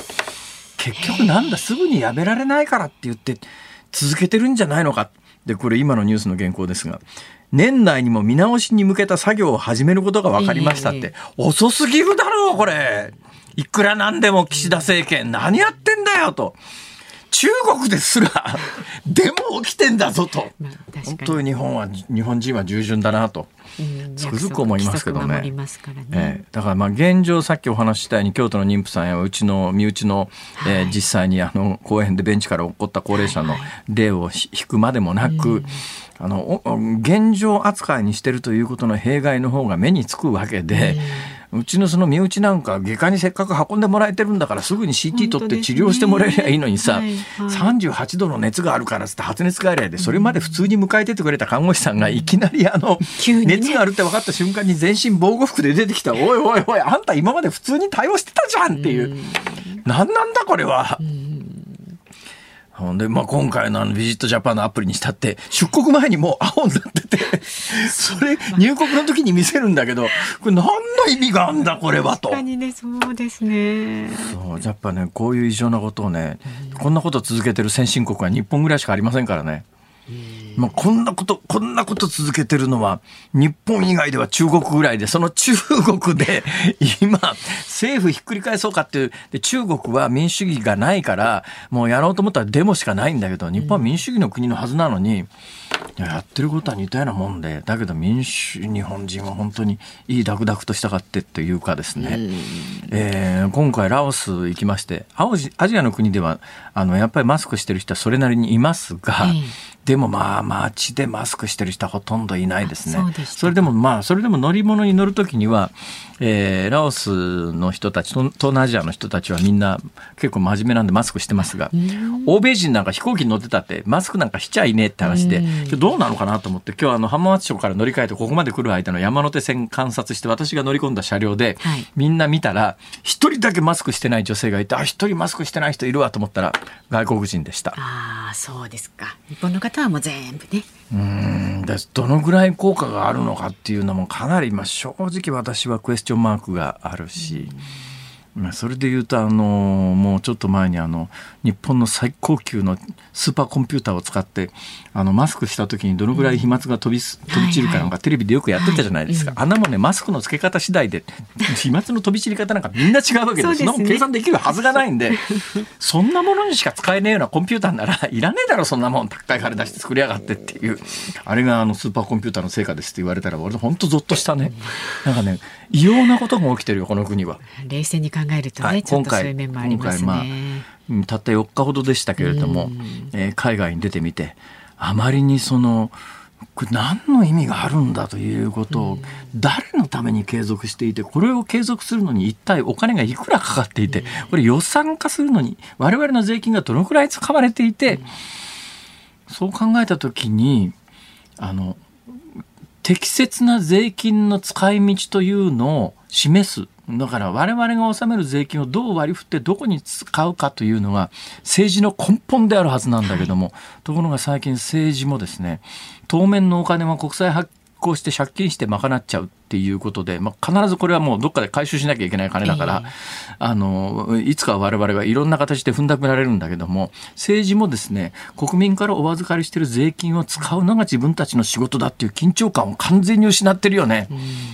結局なんだすぐにやめられないからって言って続けてるんじゃないのか。でこれ今のニュースの原稿ですが年内にも見直しに向けた作業を始めることが分かりましたって、遅すぎるだろうこれ。いくらなんでも岸田政権何やってんだよと。中国ですら (laughs) でも起きてんだぞと、まあ、本当に日本は日本人は従順だなと。つくづく思いますけどね。ね。えー、だからまあ現状さっきお話ししたように京都の妊婦さんやうちの身内の、はい、えー、実際にあの公園でベンチから起こった高齢者の例を引くまでもなく、はい、あの現状扱いにしてるということの弊害の方が目につくわけで。うちのその身内なんか外科にせっかく運んでもらえてるんだからすぐに CT 取って治療してもらえりゃいいのにさ、ねはいはい、38度の熱があるからっつって発熱外来でそれまで普通に迎えててくれた看護師さんがいきなりあの、熱があるって分かった瞬間に全身防護服で出てきたおいおいおいあんた今まで普通に対応してたじゃんっていう。何なんだこれは。ほんで、まあ、今回のあのビジットジャパンのアプリにしたって、出国前にもう青になってて、(laughs) それ入国の時に見せるんだけど、これ何の意味があんだ、これはと。確かにね、そうですね。そう、やっぱね、こういう異常なことをね、こんなこと続けてる先進国は日本ぐらいしかありませんからね。まあ、こんなこと、こんなこと続けてるのは、日本以外では中国ぐらいで、その中国で、今、政府ひっくり返そうかっていう、で中国は民主主義がないから、もうやろうと思ったらデモしかないんだけど、日本は民主主義の国のはずなのに、やってることは似たようなもんで、だけど民主、日本人は本当にいいダクダクとしたがってっていうかですね、えー、今回ラオス行きまして、アジアの国では、あの、やっぱりマスクしてる人はそれなりにいますが、でもまあ街でマスクしてる人はほとんどいないですね。それでもまあそれでも乗り物に乗るときには、えー、ラオスの人たち東南アジアの人たちはみんな結構真面目なんでマスクしてますが、欧米人なんか飛行機に乗ってたってマスクなんかしちゃいねえって話で、どうなのかなと思って今日あの浜松町から乗り換えてここまで来る間の山手線観察して私が乗り込んだ車両で、はい、みんな見たら一人だけマスクしてない女性がいてあ一人マスクしてない人いるわと思ったら外国人でした。ああそうですか日本の方はもう全部ね。うんどのぐらい効果があるのかっていうのもかなり、まあ、正直私はクエスチョンマークがあるし。うん、それで言うとあのもうちょっと前にあの日本の最高級のスーパーコンピューターを使ってあのマスクした時にどのぐらい飛沫が飛び飛び散るかなんかテレビでよくやってたじゃないですか、あんなもんねマスクの付け方次第で飛沫の飛び散り方なんかみんな違うわけですそんなもん計算できるはずがないんで (laughs) そんなものにしか使えねえようなコンピューターならいらねえだろそんなもん。高い金出して作りやがってっていう。あれがあのスーパーコンピューターの成果ですって言われたら俺本当ゾッとしたね。なんかね異様なことが起きてるよこの国は。冷静に考えるとね、はい、ちょっとそういう面もありますね、まあ、たった4日ほどでしたけれども、えー、海外に出てみてあまりにそのこれ何の意味があるんだということを誰のために継続していてこれを継続するのに一体お金がいくらかかっていてこれ予算化するのに我々の税金がどのくらい使われていてそう考えた時にあの適切な税金の使い道というのを示す。だから我々が納める税金をどう割り振ってどこに使うかというのが政治の根本であるはずなんだけども、ところが最近政治もですね、当面のお金は国債発行して借金して賄っちゃうっていうことで、まあ、必ずこれはもうどっかで回収しなきゃいけない金だから、えー、あのいつか我々はいろんな形で踏んだくられるんだけども政治もですね国民からお預かりしてる税金を使うのが自分たちの仕事だっていう緊張感を完全に失ってるよね。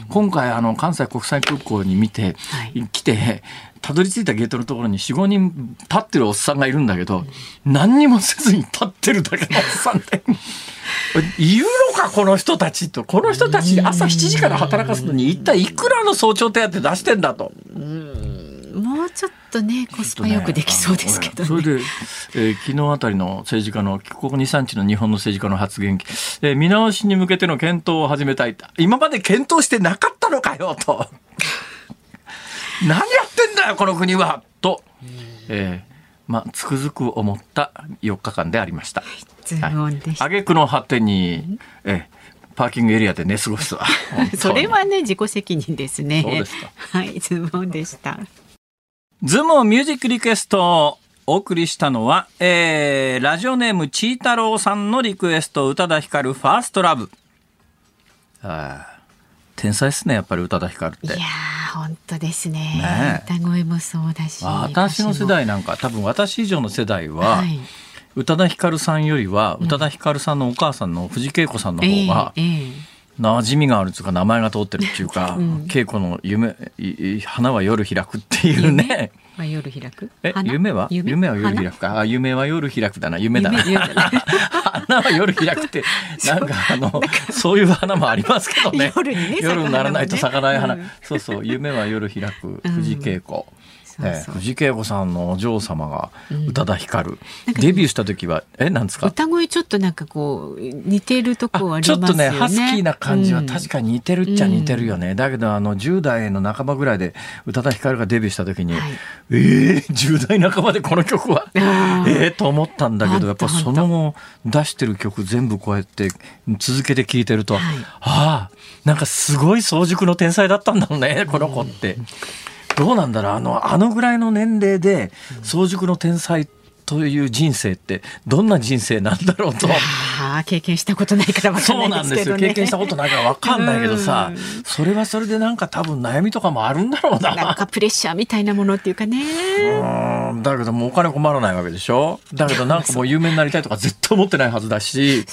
今回あの関西国際空港に見て、はい、来てたどり着いたゲートのところに45人立ってるおっさんがいるんだけど、何にもせずに立ってるだけのおっさんで。いるのかこの人たちと。この人たち朝7時から働かすのに一体いくらの早朝手当出してんだと。もうちょっとねコスパよくできそうですけど、ね、それで、えー、昨日あたりの政治家のここ23日の日本の政治家の発言、えー、見直しに向けての検討を始めたい。今まで検討してなかったのかよと何やってんだよこの国はと、えー、まあつくづく思った4日間でありました。はい挙句の果てに、えパーキングエリアで寝過ごすわ。(laughs) それはね自己責任ですね。そうですか。はい、ズボンでした。ズモミュージックリクエストお送りしたのは、えー、ラジオネームちーたろうさんのリクエスト宇多田ヒカルファーストラブ。あ天才ですねやっぱり宇多田ヒカルって。いや本当ですね。ね歌声もそうだし。私の世代なんか多分私以上の世代は、はい。宇多田ヒカルさんよりは宇多田ヒカルさんのお母さんの藤恵子さんの方が、馴染みがあるというか名前が通ってるっていうか、うん、恵子の夢花は夜開くっていうね。は夜開く？え夢は？夢？は夜開くか？あ夢は夜開くだな。夢だ。な (laughs) 花は夜開くって (laughs) なんかあのそういう花もありますけどね。夜にね夜にならないと咲かない花、うん、そうそう。夢は夜開く。藤恵子、うんええ、藤恵子さんのお嬢様が宇多田ヒカル、うん、デビューした時はえなんですか？歌声ちょっとなんかこう似てるとこありますよね。ちょっとねハスキーな感じは確かに似てるっちゃ似てるよね、うん、だけどあの10代の半ばぐらいで宇多田ヒカルがデビューした時に、はい、えー、10代半ばでこの曲は？ええと思ったんだけどやっぱその後出してる曲全部こうやって続けて聴いてると、はい、ああなんかすごい早熟の天才だったんだろうねこの子って。どうなんだろう。あのあのぐらいの年齢で早熟の天才という人生ってどんな人生なんだろうと。経験したことないから分かんない、ね、そうなんですよ。経験したことないから分かんないけどさ、それはそれでなんか多分悩みとかもあるんだろうな。なんかプレッシャーみたいなものっていうかね。だけどもお金困らないわけでしょ。だけどなんかもう有名になりたいとか絶対思ってないはずだし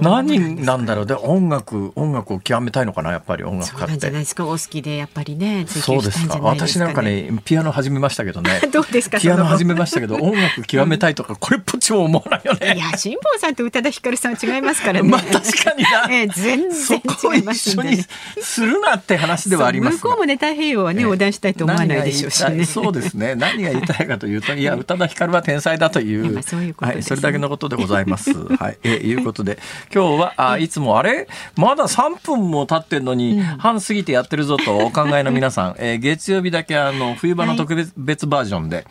何なんだろう。で音楽音楽を極めたいのかなやっぱり音楽家って。じゃないですか。お好きでやっぱりねそうですか。私なんかねピアノ始めましたけどね。(laughs) どうですかピアノ始めましたけど音楽極めたいとかこれっぽっちも思わないよね。いや辛坊さんと宇多田ヒカルさんは違いますからね。まあ確かにな、(laughs) えー、全然違いますんで、ね、するなって話ではあります向こうもね太平洋はね横断したいと思わないでしょうしね。そうですね。何が言いたいかというと (laughs) いや宇多田ヒカルは天才だという、そういうこと、ね、はい、それだけのことでございます。(laughs) はいえいうことで。今日はあいつもあれ？まだ3分も経ってんのに、半過ぎてやってるぞとお考えの皆さん、えー、月曜日だけあの冬場の特別バージョンで、はい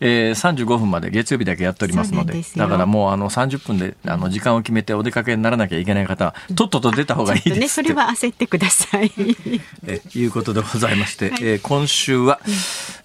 えー、35分まで月曜日だけやっておりますのでだからもうあの30分であの時間を決めてお出かけにならなきゃいけない方はとっとと出た方がいいです、ね、それは焦ってください。(laughs) えいうことでございまして、はい、えー、今週は、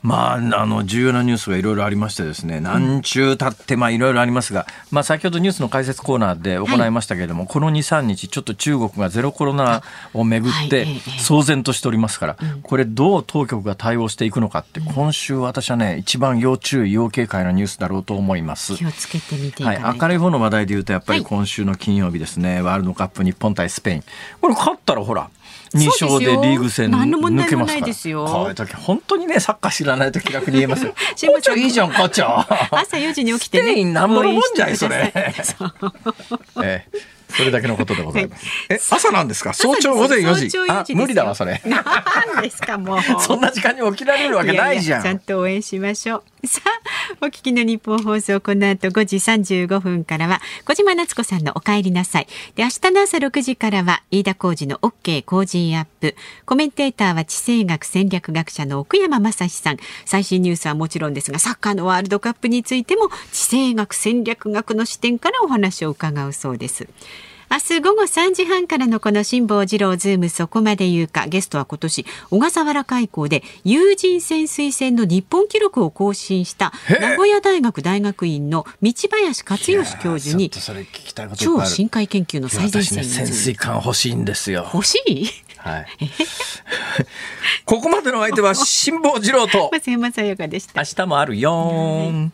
まああの重要なニュースがいろいろありましてですね何週経ってまあいろいろありますが、まあ、先ほどニュースの解説コーナーで行いましたけれども、はい、この23日ちょっと中国がゼロコロナをめぐって騒然としておりますから、これどう当局が対応していくのかって今週私はね一番要注意要警戒のニュースだろうと。思います気をつけてみてはい、明るい方の話題で言うとやっぱり今週の金曜日ですね、はい、ワールドカップ日本対スペイン。これ勝ったらほら2勝でリーグ戦抜けますから。こういう時本当にねサッカー知らないと気楽に言えますよ。(laughs) 校長いいじゃん校長 (laughs) 朝4時に起きてね。スペインなんぼのもんじゃいそれ。(laughs) ええ。それだけのことでございます。え、朝なんですか？早朝午前4時。あ、無理だわ、それ。何ですか、もう。そんな時間に起きられるわけないじゃん。ちゃんと応援しましょう。さあ、お聞きの日本放送、この後5時35分からは、小島夏子さんのお帰りなさい。で、明日の朝6時からは、飯田浩二の OK 工事アップ。コメンテーターは地政学戦略学者の奥山正史さん。最新ニュースはもちろんですが、サッカーのワールドカップについても、地政学戦略学の視点からお話を伺うそうです。明日午後3時半からのこの辛坊治郎ズームそこまで言うかゲストは今年小笠原海溝で有人潜水船の日本記録を更新した名古屋大学大学院の道林克義教授に超深海研究の最前線、ね、潜水艦欲しいんですよ。欲しい。はい。(laughs) ここまでの相手は辛坊治郎と。松山さやかでした。明日もあるよ